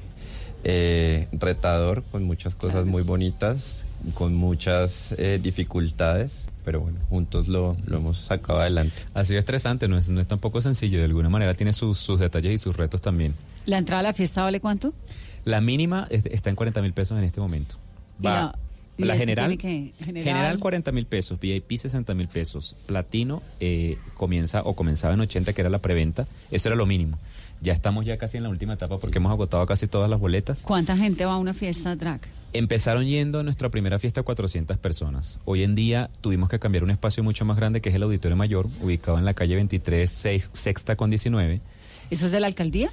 eh, retador, con muchas cosas muy bonitas, con muchas eh, dificultades, pero bueno, juntos lo, lo hemos sacado adelante. Ha sido estresante, no es, no es tampoco sencillo, de alguna manera tiene sus, sus detalles y sus retos también. ¿La entrada a la fiesta vale cuánto? La mínima es- está en 40 mil pesos en este momento. Y Va, la- y la este general, tiene que- general- general 40 mil pesos, VIP 60 mil pesos, platino eh, comienza o comenzaba en 80 que era la preventa, eso era lo mínimo. Ya estamos ya casi en la última etapa porque hemos agotado casi todas las boletas. ¿Cuánta gente va a una fiesta drag? Empezaron yendo a nuestra primera fiesta 400 personas. Hoy en día tuvimos que cambiar un espacio mucho más grande que es el Auditorio Mayor, ubicado en la calle 23, seis- sexta con 19. ¿Eso es de la alcaldía?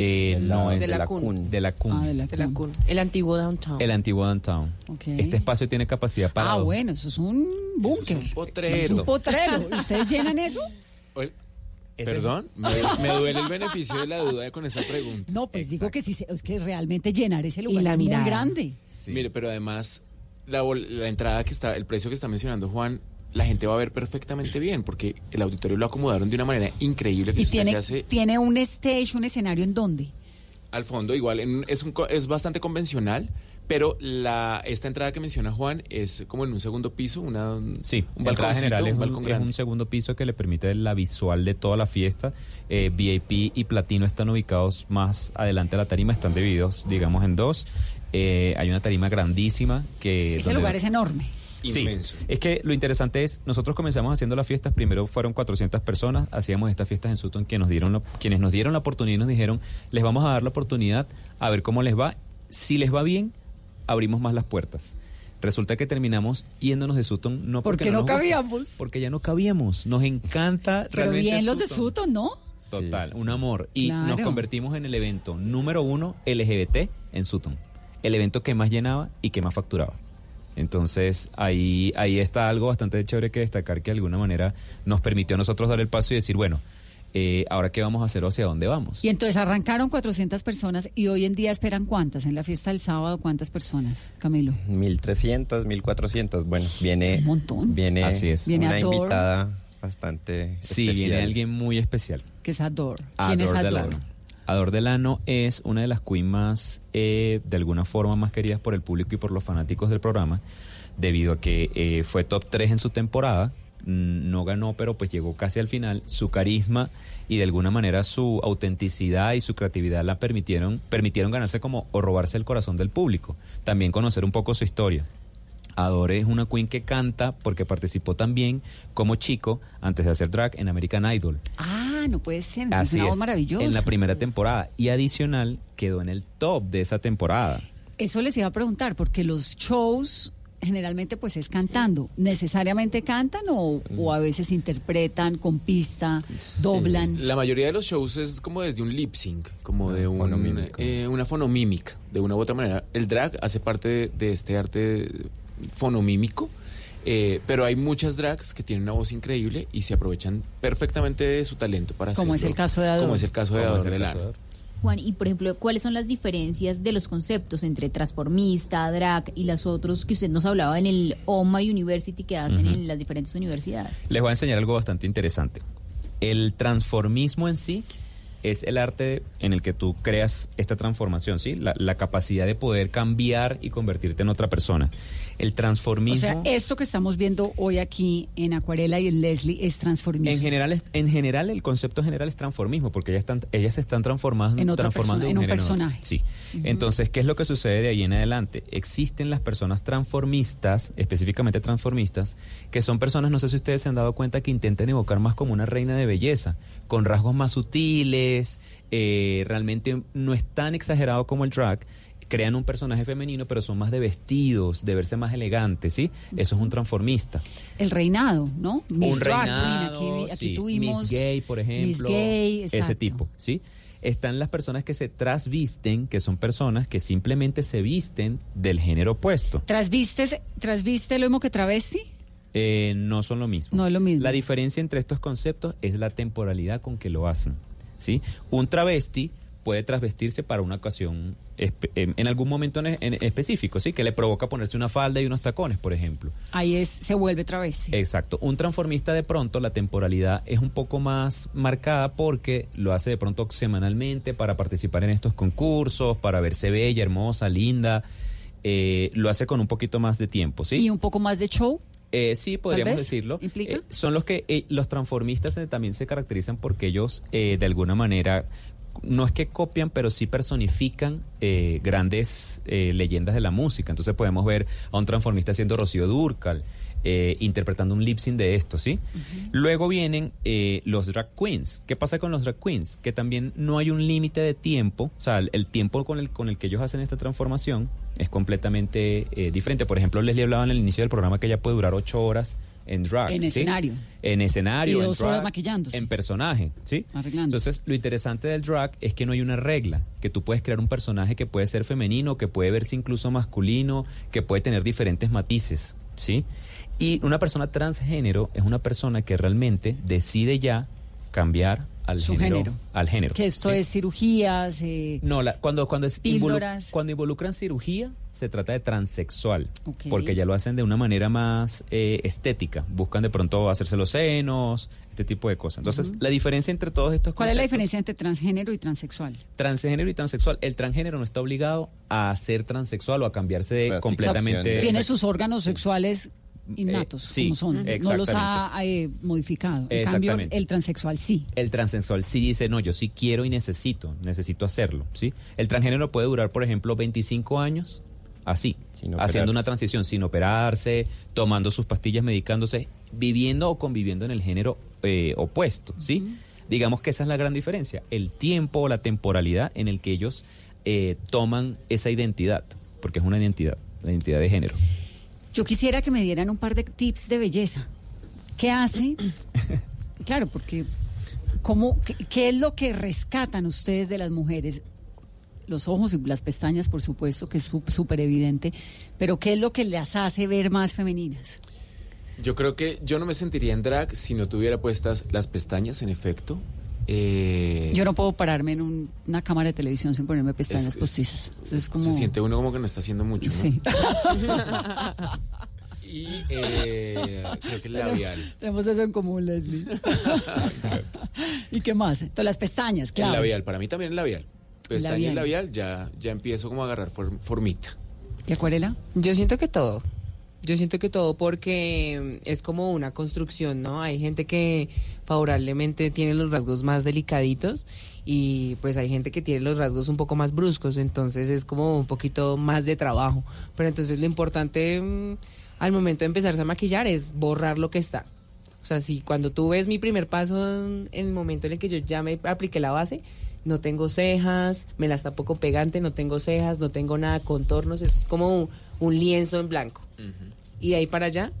Eh, no es de la CUN. De la CUN. Ah, de la De la CUN. El antiguo downtown. El antiguo downtown. Este espacio tiene capacidad para... Ah, dos. bueno, eso es un búnker. potrero. Es un potrero. ¿Y ¿Ustedes llenan eso? Perdón, me, me duele el beneficio de la duda con esa pregunta. No, pues digo que sí, se- es que realmente llenar ese lugar la es mirada. muy grande. Mire, pero además, la entrada que está, el precio que está mencionando Juan, la gente va a ver perfectamente bien, porque el auditorio lo acomodaron de una manera increíble que Y tiene, se hace tiene un stage, un escenario en dónde. al fondo igual, en- es, un, co- es bastante convencional, pero la esta entrada que menciona Juan es como en un segundo piso, una, Sí, un balconcito, general es un un, balcón es un segundo piso que le permite la visual de toda la fiesta. Eh, VIP y Platino están ubicados más adelante de la tarima, están divididos, digamos, en dos. Eh, hay una tarima grandísima que... Ese donde- lugar es enorme. Sí, Inmenso. es que lo interesante es, nosotros comenzamos haciendo las fiestas, primero fueron 400 personas, hacíamos estas fiestas en Sutton, que nos dieron la- quienes nos dieron la oportunidad y nos dijeron, les vamos a dar la oportunidad a ver cómo les va. Si les va bien, abrimos más las puertas. Resulta que terminamos yéndonos de Sutton, no porque Porque no nos cabíamos. porque ya no cabíamos. Nos encanta Pero realmente bien los de Sutton. ¿no? Total, un amor. Y nos convertimos en el evento número uno LGBT en Sutton. El evento que más llenaba y que más facturaba. Entonces ahí, ahí está algo bastante chévere que destacar que de alguna manera nos permitió a nosotros dar el paso y decir, bueno, eh, ahora qué vamos a hacer o hacia dónde vamos. Y entonces arrancaron 400 personas y hoy en día esperan cuántas en la fiesta del sábado, cuántas personas, Camilo. 1300, 1400. Bueno, viene, Es un montón. viene, Así es. Viene una Adore. invitada bastante Sí, especial. viene alguien muy especial. Que es Ador. ¿Quién es Ador Ador? Delano. Es una de las queens más, eh, de alguna forma, más queridas por el público y por los fanáticos del programa, debido a que eh, fue top 3 en su temporada, mm, no ganó, pero pues llegó casi al final. Su carisma y de alguna manera su autenticidad y su creatividad la permitieron, permitieron ganarse como o robarse el corazón del público. También conocer un poco su historia. Adore es una queen que canta porque participó también como chico antes de hacer drag en American Idol. Ah, no puede ser. entonces Así una voz es, maravillosa. En la primera temporada. Y adicional, quedó en el top de esa temporada. Eso les iba a preguntar, porque los shows generalmente pues es cantando. ¿Necesariamente cantan o, o a veces interpretan con pista, doblan? La mayoría de los shows es como desde un lip sync, como de un, fonomímica. eh, una fonomímica, de una u otra manera. El drag hace parte de, de este arte fonomímico, eh, pero hay muchas drags que tienen una voz increíble y se aprovechan perfectamente de su talento para Como es hacerlo, el caso de Ador. Como es el caso de Ador de. Juan, y por ejemplo, ¿cuáles son las diferencias de los conceptos entre transformista, drag y las otros que usted nos hablaba en el OMA University que hacen en las diferentes universidades? Les voy a enseñar algo bastante interesante. El transformismo en sí es el arte en el que tú creas esta transformación, ¿sí? La, la capacidad de poder cambiar y convertirte en otra persona. El O transformismo... sea, esto que estamos viendo hoy aquí en Acuarela y en Leslie es transformismo. En general, es- en general, el concepto general es transformismo, porque ellas, están, ellas se están transformando En otra transformando persona, en un personaje. Sí. Entonces, ¿qué es lo que sucede de ahí en adelante? Existen las personas transformistas, específicamente transformistas, que son personas, no sé si ustedes se han dado cuenta, que intentan evocar más como una reina de belleza, con rasgos más sutiles, eh, realmente no es tan exagerado como el drag. Crean un personaje femenino, pero son más de vestidos, de verse más elegantes, ¿sí? Eso es un transformista. El reinado, ¿no? Miss un Drag reinado, Queen, aquí, aquí sí, tuvimos Miss Gay, por ejemplo. Miss Gay, ese tipo, ¿sí? Están las personas que se trasvisten, que son personas que simplemente se visten del género opuesto. ¿Trasvistes, ¿Trasviste lo mismo que travesti? Eh, no son lo mismo. No es lo mismo. La diferencia entre estos conceptos es la temporalidad con que lo hacen, ¿sí? Un travesti puede trasvestirse para una ocasión en algún momento en, en específico, ¿sí? Que le provoca ponerse una falda y unos tacones, por ejemplo. Ahí es, se vuelve travesti. Exacto. Un transformista de pronto la temporalidad es un poco más marcada porque lo hace de pronto semanalmente para participar en estos concursos, para verse bella, hermosa, linda. Eh, lo hace con un poquito más de tiempo, ¿sí? Y un poco más de show. Eh, sí, podríamos decirlo. ¿implica? Eh, son los que eh, los transformistas también se caracterizan porque ellos eh, de alguna manera no es que copian, pero sí personifican eh, grandes eh, leyendas de la música. Entonces podemos ver a un transformista haciendo Rocío Durcal, eh, interpretando un lip sync de esto, ¿sí? Luego vienen eh, los drag queens. ¿Qué pasa con los drag queens? Que también no hay un límite de tiempo, o sea, el, el tiempo con el, con el que ellos hacen esta transformación es completamente eh, diferente. Por ejemplo, Leslie hablaba en el inicio del programa que ella puede durar ocho horas en drag. En ¿sí? escenario. En escenario. Y en drag, horas maquillándose. En personaje, ¿sí? Arreglando. Entonces, lo interesante del drag es que no hay una regla, que tú puedes crear un personaje que puede ser femenino, que puede verse incluso masculino, que puede tener diferentes matices, ¿sí? Y una persona transgénero es una persona que realmente decide ya cambiar al Su género, género. al género. Que esto ¿sí? es cirugías. eh, No, la- cuando, cuando, es involu- cuando involucran cirugía, se trata de transexual. Porque ya lo hacen de una manera más eh, estética. Buscan de pronto hacerse los senos, este tipo de cosas. Entonces, la diferencia entre todos estos ¿Cuál es la diferencia entre transgénero y transexual? Transgénero y transexual. El transgénero no está obligado a ser transexual o a cambiarse de completamente. Tiene sus órganos sexuales innatos, Eh, sí, como son. No los ha eh, modificado. En cambio, el transexual sí. El transexual sí dice, no, yo sí quiero y necesito, necesito hacerlo, ¿sí? El transgénero puede durar, por ejemplo, 25 años así, haciendo una transición sin operarse, tomando sus pastillas, medicándose, viviendo o conviviendo en el género eh, opuesto, ¿sí? Digamos que esa es la gran diferencia, el tiempo o la temporalidad en el que ellos eh, toman esa identidad, porque es una identidad, la identidad de género. Yo quisiera que me dieran un par de tips de belleza. ¿Qué hace? claro, porque ¿cómo, qué, qué es lo que rescatan ustedes de las mujeres? Los ojos y las pestañas, por supuesto, que es sú- súper evidente, pero ¿qué es lo que las hace ver más femeninas? Yo creo que yo no me sentiría en drag si no tuviera puestas las pestañas, en efecto. Eh, Yo no puedo pararme en un- una cámara de televisión sin ponerme pestañas Es- es- postizas. Eso es como... Se siente uno como que no está haciendo mucho. ¿no? Sí. y eh, creo que el labial. Tenemos eso en común, Leslie. ¿Y qué más? Entonces, las pestañas, claro. El labial, para mí también el labial. Pestaña y Labial. labial, ya, ya empiezo como a agarrar form- formita. ¿Y acuarela? Yo siento que todo. Yo siento que todo porque es como una construcción, ¿no? Hay gente que favorablemente tiene los rasgos más delicaditos y pues hay gente que tiene los rasgos un poco más bruscos, entonces es como un poquito más de trabajo. Pero entonces lo importante mm, al momento de empezarse a maquillar es borrar lo que está. O sea, si cuando tú ves mi primer paso en el momento en el que yo ya me apliqué la base, no tengo cejas, me las tapo con pegante, no tengo cejas, no tengo nada, contornos, es como un, un lienzo en blanco. Y de ahí para allá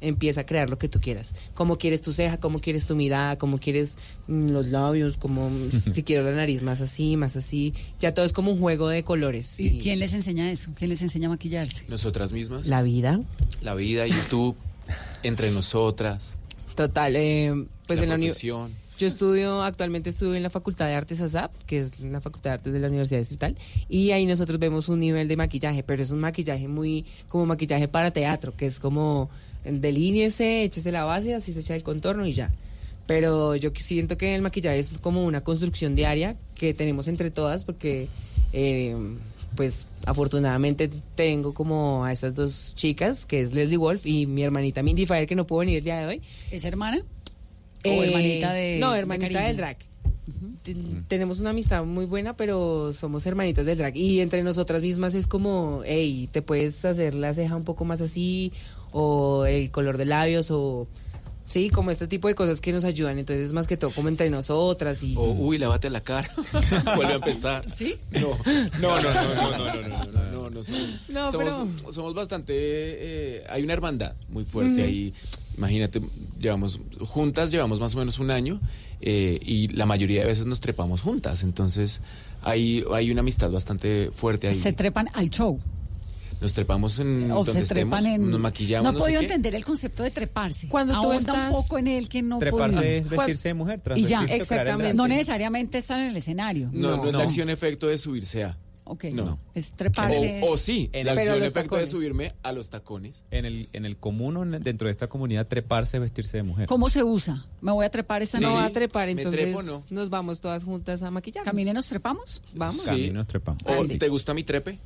empieza a crear lo que tú quieras. Cómo quieres tu ceja, cómo quieres tu mirada, cómo quieres mm, los labios, como si quiero la nariz más así, más así. Ya todo es como un juego de colores. ¿Y quién les enseña eso? ¿Quién les enseña a maquillarse? Nosotras mismas. La vida. La vida, YouTube, entre nosotras. Total, eh, pues la en la uni- profesión. Yo estudio, actualmente estudio en la Facultad de Artes ASAP, que es la Facultad de Artes de la Universidad Distrital, y ahí nosotros vemos un nivel de maquillaje, pero es un maquillaje muy, como maquillaje para teatro, que es como delíñese, échese la base, así se echa el contorno y ya. Pero yo siento que el maquillaje es como una construcción diaria que tenemos entre todas, porque eh, pues afortunadamente tengo como a estas dos chicas, que es Leslie Wolf y mi hermanita Mindy Fire, que no pudo venir el día de hoy. ¿Es hermana? ¿O Eh, hermanita de No, hermanita del drag. Ten- Tenemos una amistad muy buena, pero somos hermanitas del drag. Y entre nosotras mismas es como, hey, te puedes hacer la ceja un poco más así, o el color de labios, o... Sí, como este tipo de cosas que nos ayudan. Entonces, más que todo, como entre nosotras y... O, uy, lávate la cara. Vuelve a empezar. ¿Sí? No, no, no, no, no, no, no, no, no, no, no, somos, No, somos, somos bastante, eh, hay una hermandad muy fuerte ahí. Imagínate, llevamos juntas, llevamos más o menos un año eh, y la mayoría de veces nos trepamos juntas. Entonces, hay, hay una amistad bastante fuerte ahí. Se trepan al show. Nos trepamos en O donde se estemos, trepan en... nos maquillamos, no no, he podido entender el concepto de treparse. Cuando tú estás- un poco en él que no Treparse es vestirse de mujer, Y ya, o el exactamente. No necesariamente estar en el escenario. No, no, es la acción efecto de subirse a. Ok. No. Es treparse. O, o sí, En la el- acción efecto tacones. de subirme a los tacones. En el, en el común, o en- dentro de esta comunidad, treparse, vestirse de mujer. ¿Cómo se usa? Me voy a trepar esta no noche. va a trepar, entonces trepo, ¿no? nos vamos todas juntas a maquillar. ¿Camine nos trepamos? Vamos. Sí. nos trepamos. ¿O Sí. te gusta mi trepe?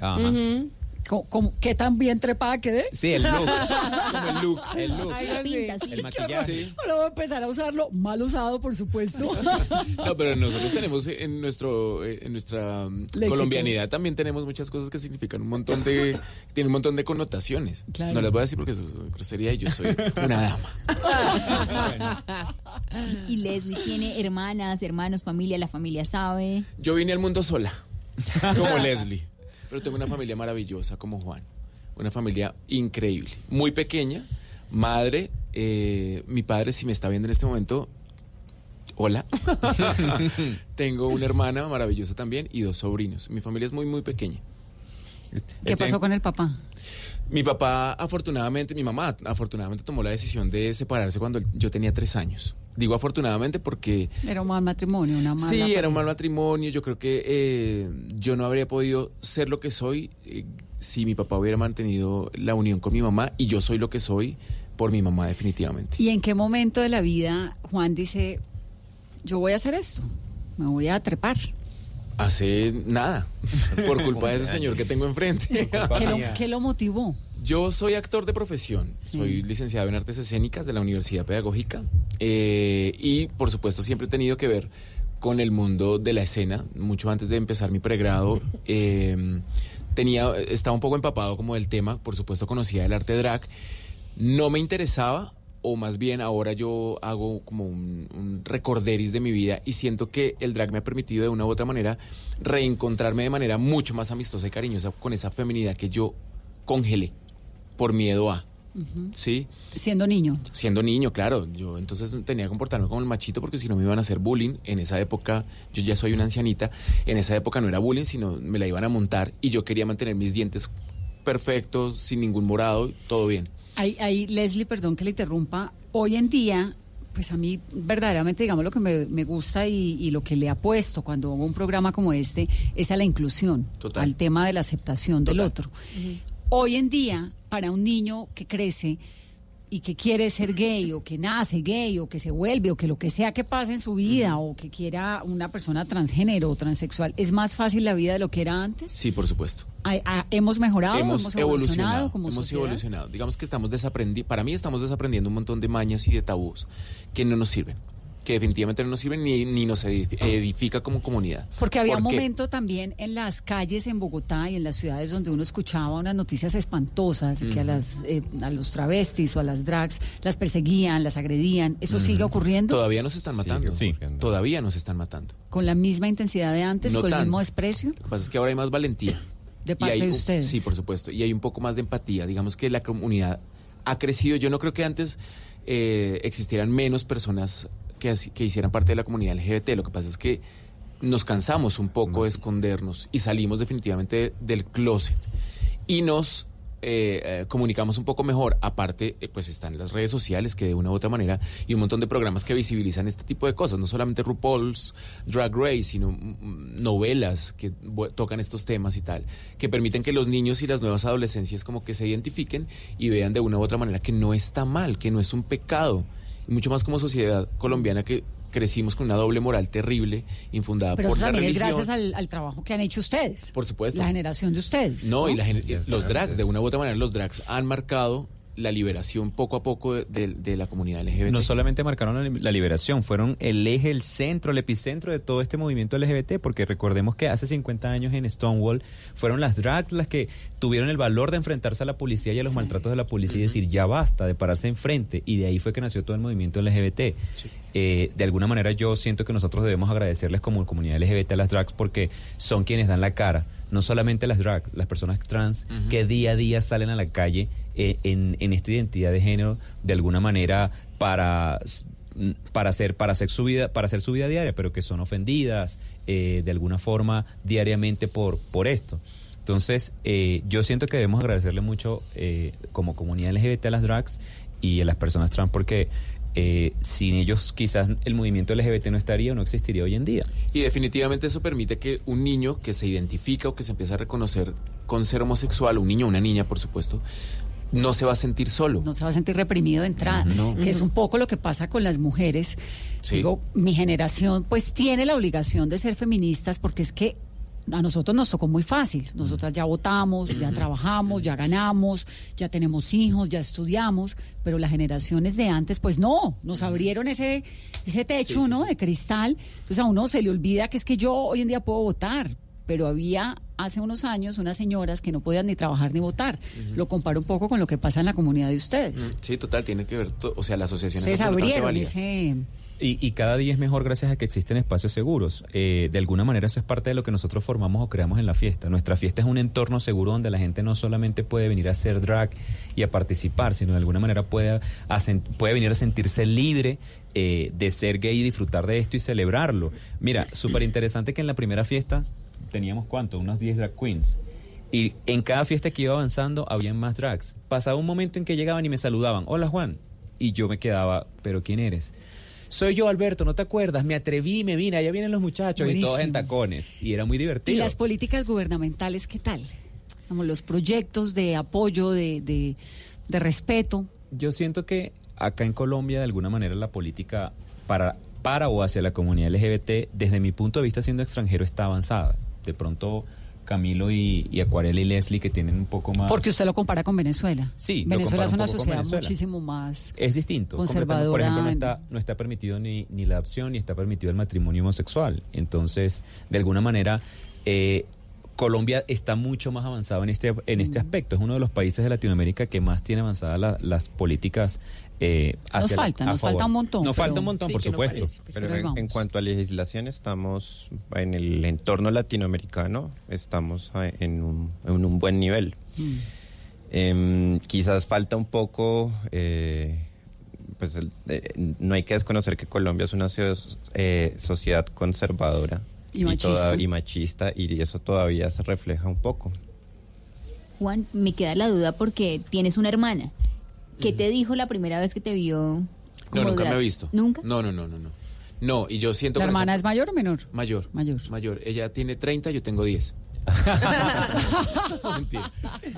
Ajá. Ujú. ¿Cómo- cómo- ¿Qué tan bien trepada quedé? Sí, el look. Como el look. El look. Algo La pinta, sí. El maquillaje. Sí. Ahora voy a empezar a usarlo mal usado, por supuesto. No, pero nosotros tenemos en nuestro eh, en nuestra mm, Léxico. colombianidad también tenemos muchas cosas que significan un montón de tienen un montón de connotaciones. Claro. No las voy a decir porque eso es grosería y yo soy una dama. Y Leslie tiene hermanas, hermanos, familia, la familia sabe. Yo vine al mundo sola, como Leslie, pero tengo una familia maravillosa como Juan, una familia increíble, muy pequeña, madre, eh, mi padre si me está viendo en este momento, hola, tengo una hermana maravillosa también y dos sobrinos, mi familia es muy muy pequeña. ¿Qué pasó con el papá? Mi papá, afortunadamente, mi mamá, afortunadamente tomó la decisión de separarse cuando yo tenía tres años. Digo afortunadamente porque Era un mal matrimonio, una mala sí, era un mal matrimonio. Yo creo que eh, yo no habría podido ser lo que soy eh, si mi papá hubiera mantenido la unión con mi mamá y yo soy lo que soy por mi mamá definitivamente. ¿Y en qué momento de la vida Juan dice, yo voy a hacer esto, me voy a trepar? Hace nada, por culpa de ese señor que tengo enfrente. ¿Qué lo, qué lo motivó? Yo soy actor de profesión, soy licenciado en artes escénicas de la Universidad Pedagógica eh, y por supuesto siempre he tenido que ver con el mundo de la escena. Mucho antes de empezar mi pregrado eh, tenía, estaba un poco empapado como del tema, por supuesto conocía el arte drag. No me interesaba, o más bien ahora yo hago como un, un recorderis de mi vida y siento que el drag me ha permitido de una u otra manera reencontrarme de manera mucho más amistosa y cariñosa con esa feminidad que yo congelé por miedo a. ¿sí? Siendo niño. Siendo niño, claro, yo entonces tenía que comportarme como el machito porque si no me iban a hacer bullying, en esa época, yo ya soy una ancianita, en esa época no era bullying, sino me la iban a montar y yo quería mantener mis dientes perfectos, sin ningún morado, todo bien. Ahí, ahí, Leslie, perdón que le interrumpa, hoy en día, pues a mí verdaderamente, digamos, lo que me, me gusta y, y lo que le apuesto cuando hago un programa como este es a la inclusión, Total. al tema de la aceptación del otro. Hoy en día, para un niño que crece y que quiere ser gay o que nace gay o que se vuelve o que lo que sea que pase en su vida o que quiera una persona transgénero o transexual, ¿es más fácil la vida de lo que era antes? Sí, por supuesto. ¿Ha- ha- ¿Hemos mejorado? ¿Hemos, evolucionado como hemos sociedad? evolucionado. Digamos que estamos desaprendiendo, para mí estamos desaprendiendo un montón de mañas y de tabús que no nos sirven, que definitivamente no nos sirven ni, ni nos edifi- edifica como comunidad. Porque había un ¿Por qué? momento también en las calles en Bogotá y en las ciudades donde uno escuchaba unas noticias espantosas que a las eh, a los travestis o a las drags las perseguían, las agredían. ¿Eso sigue ocurriendo Todavía nos están matando. Sí. Todavía nos están matando. con la misma intensidad de antes, No con el mismo desprecio? Lo que pasa es que ahora hay más valentía. De parte hay de un- ustedes. Sí, por supuesto. Y hay un poco más de empatía. Digamos que la comunidad ha crecido. Yo no creo que antes eh, existieran menos personas que, que hicieran parte de la comunidad LGBT. Lo que pasa es que nos cansamos un poco de escondernos y salimos definitivamente del closet. Y nos eh, eh, comunicamos un poco mejor. Aparte, eh, pues están las redes sociales que de una u otra manera y un montón de programas que visibilizan este tipo de cosas. No solamente RuPaul's Drag Race, sino mm, mm, novelas que tocan estos temas y tal, que permiten que los niños y las nuevas adolescencias como que se identifiquen y vean de una u otra manera que no está mal, que no es un pecado. Y mucho más como sociedad colombiana que crecimos con una doble moral terrible, infundada Pero por eso la también es religión. gracias al, al trabajo que han hecho ustedes. Por supuesto. La generación de ustedes. No, y la los drags, de una u otra manera, los drags han marcado la liberación poco a poco de, de- de la comunidad LGBT. No solamente marcaron la, li- la liberación, fueron el eje, el centro, el epicentro de todo este movimiento LGBT, porque recordemos que hace 50 años en Stonewall fueron las drags las que tuvieron el valor de enfrentarse a la policía y a los maltratos de la policía y decir ya basta, de pararse enfrente, y de ahí fue que nació todo el movimiento LGBT. Eh, de alguna manera yo siento que nosotros debemos agradecerles como comunidad LGBT a las drags porque son quienes dan la cara, no solamente las drags, las personas trans que día a día salen a la calle eh, en, esta identidad de género de alguna manera para para hacer para hacer su vida para hacer su vida diaria pero que son ofendidas eh, de alguna forma diariamente por por esto. Entonces eh, yo siento que debemos agradecerle mucho eh, como comunidad LGBT a las drags y a las personas trans porque eh, sin ellos quizás el movimiento LGBT no estaría o no existiría hoy en día. Y definitivamente eso permite que un niño que se identifica o que se empieza a reconocer con ser homosexual, un niño o una niña, por supuesto, no se va a sentir solo. no se va a sentir reprimido de entrada, No. que es un poco lo que pasa con las mujeres. Sí. Digo, mi generación pues tiene la obligación de ser feministas porque es que a nosotros nos tocó muy fácil. Nosotras ya votamos, ya trabajamos, ya ganamos, ya tenemos hijos, ya estudiamos, pero las generaciones de antes pues no, nos abrieron ese ese techo, ¿no? de cristal. Entonces a uno se le olvida que es que yo hoy en día puedo votar, pero había hace unos años unas señoras que no podían ni trabajar ni votar. Lo comparo un poco con lo que pasa en la comunidad de ustedes. Mm, Sí, total, tiene que ver, o sea, la asociación Ustedes es absolutamente abrieron ese... Y, y cada día es mejor gracias a que existen espacios seguros. Eh, de alguna manera eso es parte de lo que nosotros formamos o creamos en la fiesta. Nuestra fiesta es un entorno seguro donde la gente no solamente puede venir a hacer drag y a participar, sino de alguna manera puede, puede venir a sentirse libre eh, de ser gay y disfrutar de esto y celebrarlo. Mira, súper interesante que en la primera fiesta teníamos cuánto, unos 10 drag queens. Y en cada fiesta que iba avanzando habían más drags. Pasaba un momento en que llegaban y me saludaban, hola Juan. Y yo me quedaba, pero ¿quién eres? soy yo Alberto, ¿no te acuerdas? Me atreví, me vine, allá vienen los muchachos y todos en tacones. Y era muy ¿Y divertido. las políticas gubernamentales qué tal? Como los proyectos de apoyo, de, de, de respeto. Yo siento que acá en Colombia, de alguna manera, la política para, para o hacia la comunidad LGBT, desde mi punto de vista, siendo extranjero, está avanzada. De pronto, Camilo y, y Acuarela y Leslie, que tienen un poco más... Porque usted lo compara con Venezuela. Sí, Venezuela es una sociedad muchísimo más Es distinto. completamente. Por conservadora. ejemplo, no está, no está permitido ni, ni la adopción ni está permitido el matrimonio homosexual. Entonces, de alguna manera, eh, Colombia está mucho más avanzado en este, en este aspecto. Es uno de los países de Latinoamérica que más tiene avanzadas la- las políticas. Eh, Nos hacia la- falta, a nos favor. falta un montón, Nos pero- falta un montón, Sí, por supuesto. parece, Pero en, cuanto a legislación estamos en el entorno latinoamericano, estamos en un, en un buen nivel. Mm. Em, quizás falta un poco, eh, pues eh, no hay que desconocer que Colombia es una eh, sociedad conservadora Y machista. y machista y eso todavía se refleja un poco. Juan, me queda la duda porque tienes una hermana. ¿Qué te dijo la primera vez que te vio? No, nunca me he visto. ¿Nunca? No, no, no, no, no. No, y yo siento ¿La esa- hermana es mayor o menor? Mayor. Mayor. Mayor. Ella tiene 30, yo tengo 10. Mentira.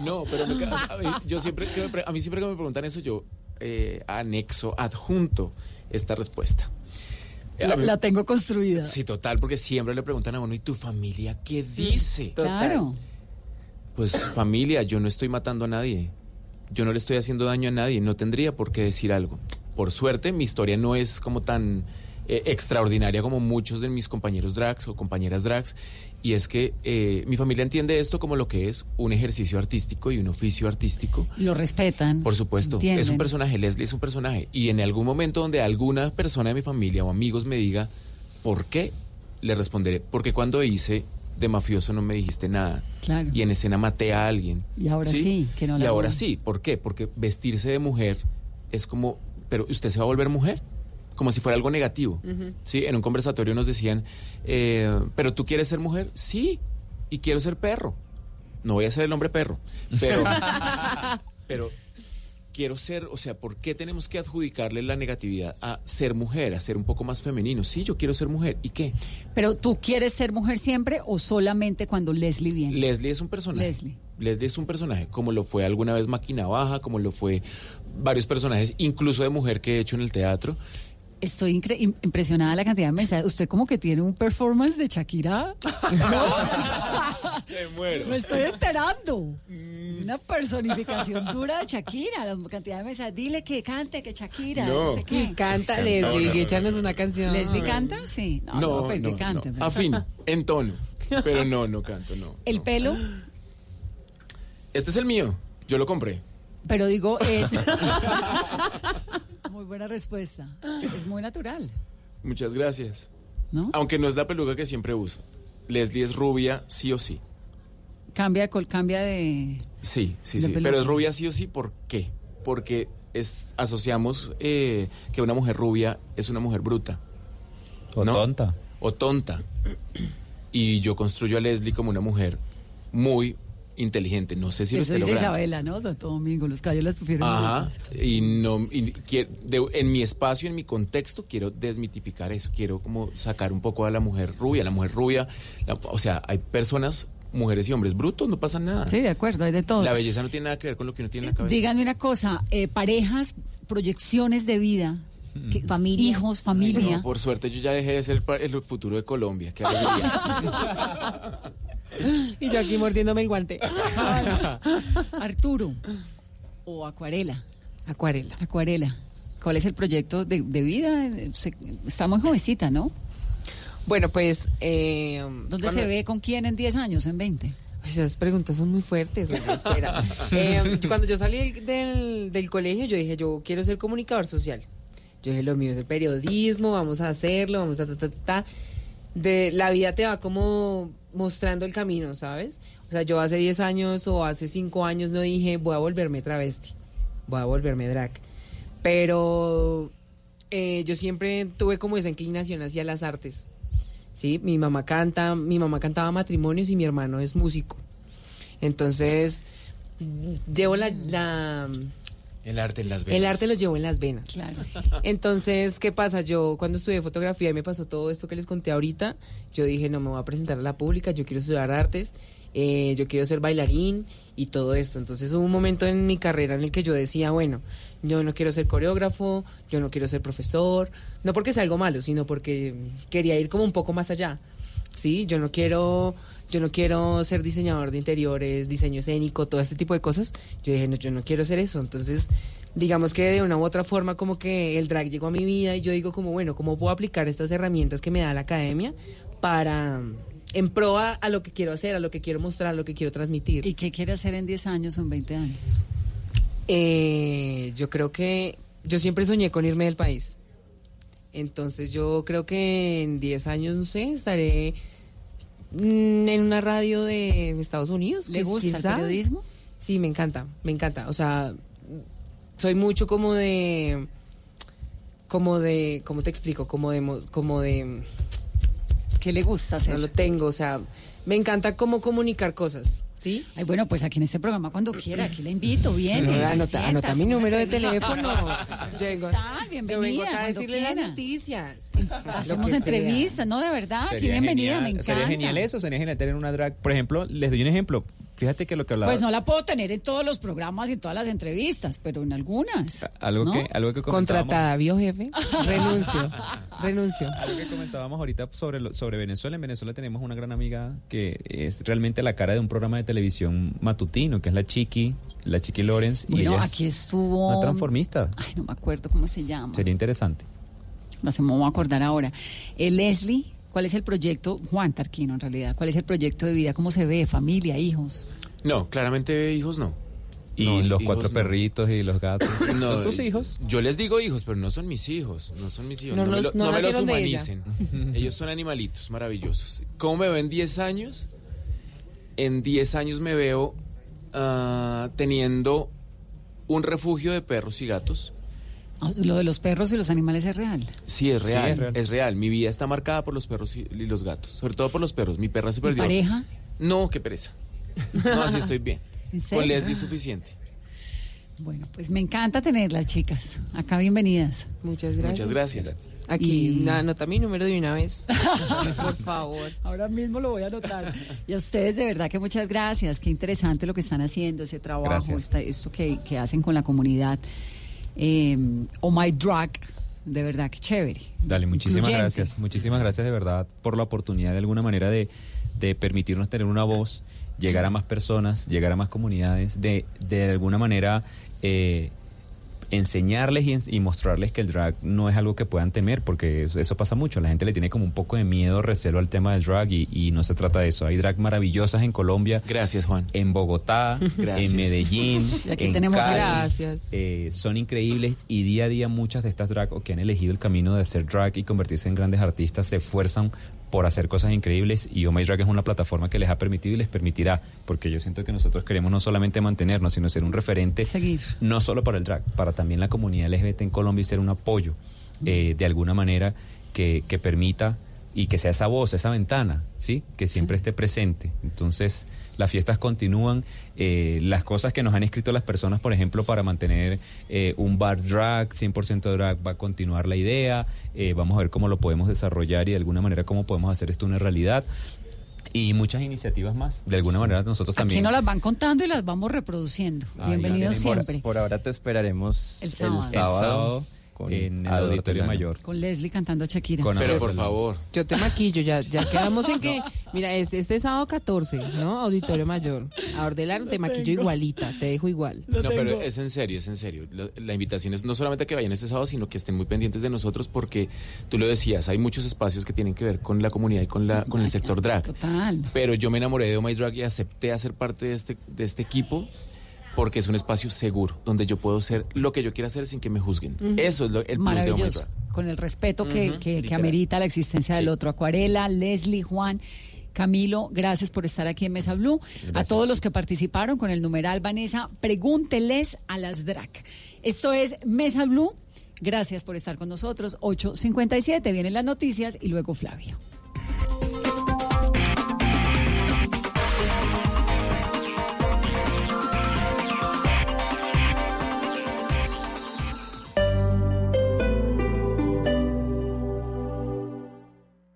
No, pero me ca- a mí- yo siempre que me pre- a mí siempre que me preguntan eso yo eh, anexo, adjunto esta respuesta. Eh, la tengo construida. Sí, total, porque siempre le preguntan a uno, ¿y tu familia qué dice? Claro. Pues familia, yo no estoy matando a nadie. Yo no le estoy haciendo daño a nadie. No tendría por qué decir algo. Por suerte, mi historia no es como tan eh, extraordinaria como muchos de mis compañeros drags o compañeras drags. Y es que eh, mi familia entiende esto como lo que es un ejercicio artístico y un oficio artístico. Lo respetan. Por supuesto, entienden. es un personaje, Leslie es un personaje. Y en algún momento donde alguna persona de mi familia o amigos me diga, ¿por qué? Le responderé, porque cuando hice de mafioso no me dijiste nada. Claro. Y en escena maté a alguien. Y ahora sí, que no Y la ahora hago. sí, ¿por qué? Porque vestirse de mujer es como, pero ¿usted se va a volver mujer? Como si fuera algo negativo. Sí, en un conversatorio nos decían, eh, ¿pero tú quieres ser mujer? Sí, y quiero ser perro. No voy a ser el hombre perro, pero, pero quiero ser, o sea, ¿por qué tenemos que adjudicarle la negatividad a ser mujer, a ser un poco más femenino? Sí, yo quiero ser mujer, ¿y qué? Pero tú quieres ser mujer siempre o solamente cuando Leslie viene. Leslie es un personaje. Leslie. Leslie es un personaje, como lo fue alguna vez Máquina Baja, como lo fue varios personajes, incluso de mujer que he hecho en el teatro. Estoy incre- im- impresionada la cantidad de mensajes. Usted como que tiene un performance de Shakira. Me muero. Me estoy enterando. Una personificación dura de Shakira. La cantidad de mensajes. Dile que cante, que Shakira. No, No. sé qué. Y canta No, Leslie, no, no, que no. échanos una canción. ¿Leslie canta? Sí. No, no, pero que cante. pero- Afín, en tono. Pero no, no canto, no. El pelo, Este es el mío, yo lo compré. pero digo, es. Muy buena respuesta. Sí, es muy natural. Muchas gracias. ¿No? Aunque no es la peluca que siempre uso. Leslie es rubia, sí o sí. Cambia de col, cambia de. Sí, sí, De sí. peluca. Pero es rubia sí o sí, ¿por qué? Porque es, asociamos eh, que una mujer rubia es una mujer bruta. O ¿no? tonta. O tonta. Y yo construyo a Leslie como una mujer muy inteligente. No sé si lo Eso esté dice logrando. Isabela, ¿no? Santo Domingo, los callos las prefieren. Ajá. Y no, y quiero- de- en mi espacio, en mi contexto, quiero desmitificar eso. Quiero como sacar un poco a la mujer rubia. La mujer rubia, la- o sea, hay personas, mujeres y hombres brutos, no pasa nada. Sí, de acuerdo, hay de todo. La belleza no tiene nada que ver con lo que uno tiene en la cabeza. Díganme una cosa, eh, parejas, proyecciones de vida, que- hijos, familia. No, por suerte yo ya dejé de ser el futuro de Colombia. Qué alegría. Y yo aquí mordiéndome el guante. Arturo o Acuarela. Acuarela. Acuarela. ¿Cuál es el proyecto de, de vida? Se- está muy jovencita, ¿no? Bueno, pues... Eh, ¿Dónde cuando- se ve con quién en 10 años, en 20? Ay, Esas preguntas son muy fuertes. espera. Eh, cuando yo salí del, del colegio, yo dije, yo quiero ser comunicador social. Yo dije, lo mío es el periodismo, vamos a hacerlo, vamos a ta, ta, ta, ta. De, la vida te va como mostrando el camino, ¿sabes? O sea, yo hace 10 años o hace 5 años no dije, voy a volverme travesti, voy a volverme drag. Pero eh, yo siempre tuve como esa inclinación hacia las artes. Sí, mi mamá canta, mi mamá cantaba matrimonios y mi hermano es músico. Entonces, llevo la, la, El arte en las venas. El arte lo llevo en las venas. Claro. Entonces, ¿qué pasa? Yo cuando estudié fotografía y me pasó todo esto que les conté ahorita, yo dije, no me voy a presentar a la pública, yo quiero estudiar artes, eh, yo quiero ser bailarín y todo esto. Entonces hubo un momento en mi carrera en el que yo decía, bueno, yo no quiero ser coreógrafo, yo no quiero ser profesor, no porque sea algo malo, sino porque quería ir como un poco más allá. Sí, yo no quiero, yo no quiero ser diseñador de interiores, diseño escénico, todo este tipo de cosas. Yo dije, no, yo no quiero hacer eso. Entonces, digamos que de una u otra forma como que el drag llegó a mi vida y yo digo como, bueno, ¿cómo puedo aplicar estas herramientas que me da la academia para en pro a, a lo que quiero hacer, a lo que quiero mostrar, a lo que quiero transmitir? ¿Y qué quiere hacer en 10 años o en 20 años? Eh, yo creo que yo siempre soñé con irme del país. Entonces yo creo que en 10 años, no sé, estaré mm, en una radio de Estados Unidos. ¿Le gusta el sabe. periodismo? Sí, me encanta, me encanta. O sea, soy mucho como de, como de, ¿cómo te explico? Como de, mo- como de... ¿Qué le gusta hacer? No lo tengo, o sea, me encanta cómo comunicar cosas, ¿sí? Ay, bueno, pues aquí en este programa cuando quiera, aquí le invito, viene. No, anota, sienta, anota mi número de teléfono. Yo yo bienvenida, vengo acá a decirle las noticias. Hacemos entrevistas, no, de verdad, aquí bienvenida, genial, me encanta. Sería genial eso, sería genial tener una drag. Por ejemplo, les doy un ejemplo. Fíjate que lo que hablaba... Pues no la puedo tener en todos los programas y en todas las entrevistas, pero en algunas. Algo ¿no? que, algo que comentábamos- Contratada, ¿vio, jefe? Renuncio, renuncio. Algo que comentábamos ahorita sobre, lo- sobre Venezuela. En Venezuela tenemos una gran amiga que es realmente la cara de un programa de televisión matutino, que es la Chiqui, la Chiqui Lawrence. y Bueno, ella es aquí estuvo... Una transformista. Ay, no me acuerdo cómo se llama. Sería interesante. No se me va a acordar ahora. Eh, Leslie, ¿cuál es el proyecto? Juan Tarquino, en realidad. ¿Cuál es el proyecto de vida? ¿Cómo se ve? ¿Familia, hijos? No, claramente hijos no. Y No, los cuatro no. perritos y los gatos. No, ¿Son tus hijos? Yo les digo hijos, pero no son mis hijos. No son mis hijos. No No, me, los- lo- no no me los humanicen. Ellos son animalitos maravillosos. ¿Cómo me veo en 10 años? En 10 años me veo ah, teniendo un refugio de perros y gatos. Ah, Lo de los perros y los animales es real. Sí, es Sí, real, es real. es real. Mi vida está marcada por los perros y, y los gatos. Sobre todo por los perros. Mi perra se ¿Y perdió. pareja? No, qué pereza. No, así estoy bien. ¿En serio? Con Leslie es suficiente. Bueno, pues me encanta tenerlas, chicas. Acá bienvenidas. Muchas gracias. Muchas gracias. Aquí, Y- anota mi número de una vez. Por favor. Ahora mismo lo voy a anotar. Y a ustedes de verdad que muchas gracias. Qué interesante lo que están haciendo, ese trabajo, esta- esto que, que hacen con la comunidad. Eh, oh My Drag, de verdad que chévere. Dale, muchísimas Incluyente. gracias. Muchísimas gracias de verdad por la oportunidad de alguna manera de, de permitirnos tener una voz, llegar a más personas, llegar a más comunidades, de, de alguna manera eh, enseñarles y, ens- y mostrarles que el drag no es algo que puedan temer, porque eso, eso pasa mucho. La gente le tiene como un poco de miedo, recelo al tema del drag y, y no se trata de eso. Hay drag maravillosas en Colombia. Gracias, Juan. En Bogotá, Gracias. en Medellín, Y aquí en tenemos. Gracias. Eh, son increíbles y día a día muchas de estas drag o que han elegido el camino de ser drag y convertirse en grandes artistas se esfuerzan por hacer cosas increíbles y My Drag es una plataforma que les ha permitido y les permitirá, porque yo siento que nosotros queremos no solamente mantenernos, sino ser un referente, Seguir. no solo para el drag, para también la comunidad LGBT en Colombia y ser un apoyo eh, de alguna manera que, que permita y que sea esa voz, esa ventana, ¿sí? Que siempre esté presente. Entonces, las fiestas continúan. eh, las cosas que nos han escrito las personas, por ejemplo, para mantener eh, un bar drag, 100% drag, va a continuar la idea. eh, vamos a ver cómo lo podemos desarrollar y de alguna manera cómo podemos hacer esto una realidad. Y muchas iniciativas más. De alguna manera nosotros Aquí también. nos las van contando y las vamos reproduciendo. Bienvenidos por- siempre. Por ahora te esperaremos El sábado, El sábado con en el Auditorio. Mayor. Con Leslie cantando Shakira. Con Pero por favor. Yo te maquillo, ya, ya quedamos en que, mira, es este sábado 14, ¿no? Auditorio Mayor. A te maquillo igualita, te dejo igual. No, pero es en serio, es en serio. Lo- La invitación es no solamente a que vayan este sábado, sino que estén muy pendientes de nosotros porque tú lo decías, hay muchos espacios que tienen que ver con la comunidad y con, la, con el sector drag. Total. Pero yo me enamoré de Oh My Drag y acepté hacer parte de este, de este equipo porque es un espacio seguro, donde yo puedo ser lo que yo quiera hacer sin que me juzguen. Eso es lo- el plus de. Drag. Con el respeto que, que- amerita la existencia del otro. Acuarela, Leslie, Juan. Camilo, gracias por estar aquí en Mesa Blue. A todos los que participaron con el numeral Vanessa, pregúnteles a las drag. Esto es Mesa Blue. Gracias por estar con nosotros. 8.57, vienen las noticias y luego Flavia.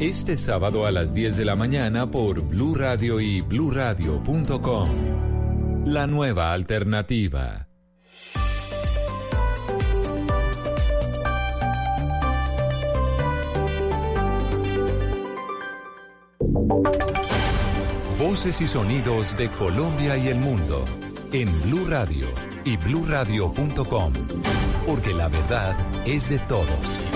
este sábado a las 10 de la mañana por Blue Radio y bluradio.com. La nueva alternativa. Voces y sonidos de Colombia y el mundo en Blue Radio y bluradio.com, porque la verdad es de todos.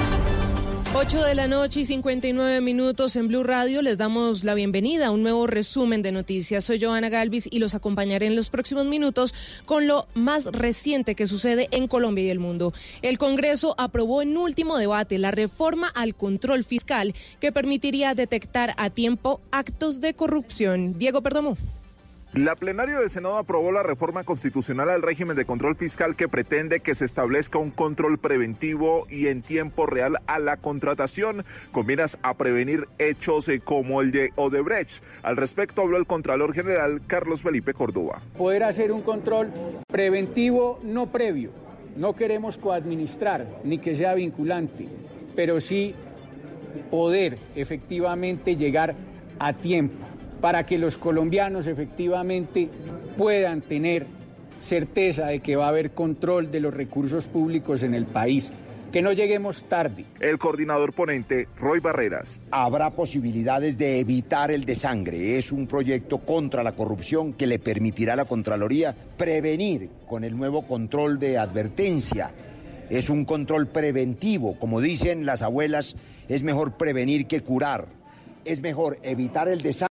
8 de la noche y 59 minutos en Blue Radio. Les damos la bienvenida a un nuevo resumen de noticias. Soy Joana Galvis y los acompañaré en los próximos minutos con lo más reciente que sucede en Colombia y el mundo. El Congreso aprobó en último debate la reforma al control fiscal que permitiría detectar a tiempo actos de corrupción. Diego Perdomo. La plenaria del Senado aprobó la reforma constitucional al régimen de control fiscal que pretende que se establezca un control preventivo y en tiempo real a la contratación, con miras a prevenir hechos eh, como el de Odebrecht. Al respecto habló el Contralor General Carlos Felipe Córdoba. Poder hacer un control preventivo no previo. No queremos coadministrar ni que sea vinculante, pero sí poder efectivamente llegar a tiempo para que los colombianos efectivamente puedan tener certeza de que va a haber control de los recursos públicos en el país. Que no lleguemos tarde. El coordinador ponente, Roy Barreras. Habrá posibilidades de evitar el desangre. Es un proyecto contra la corrupción que le permitirá a la Contraloría prevenir con el nuevo control de advertencia. Es un control preventivo. Como dicen las abuelas, es mejor prevenir que curar. Es mejor evitar el desangre.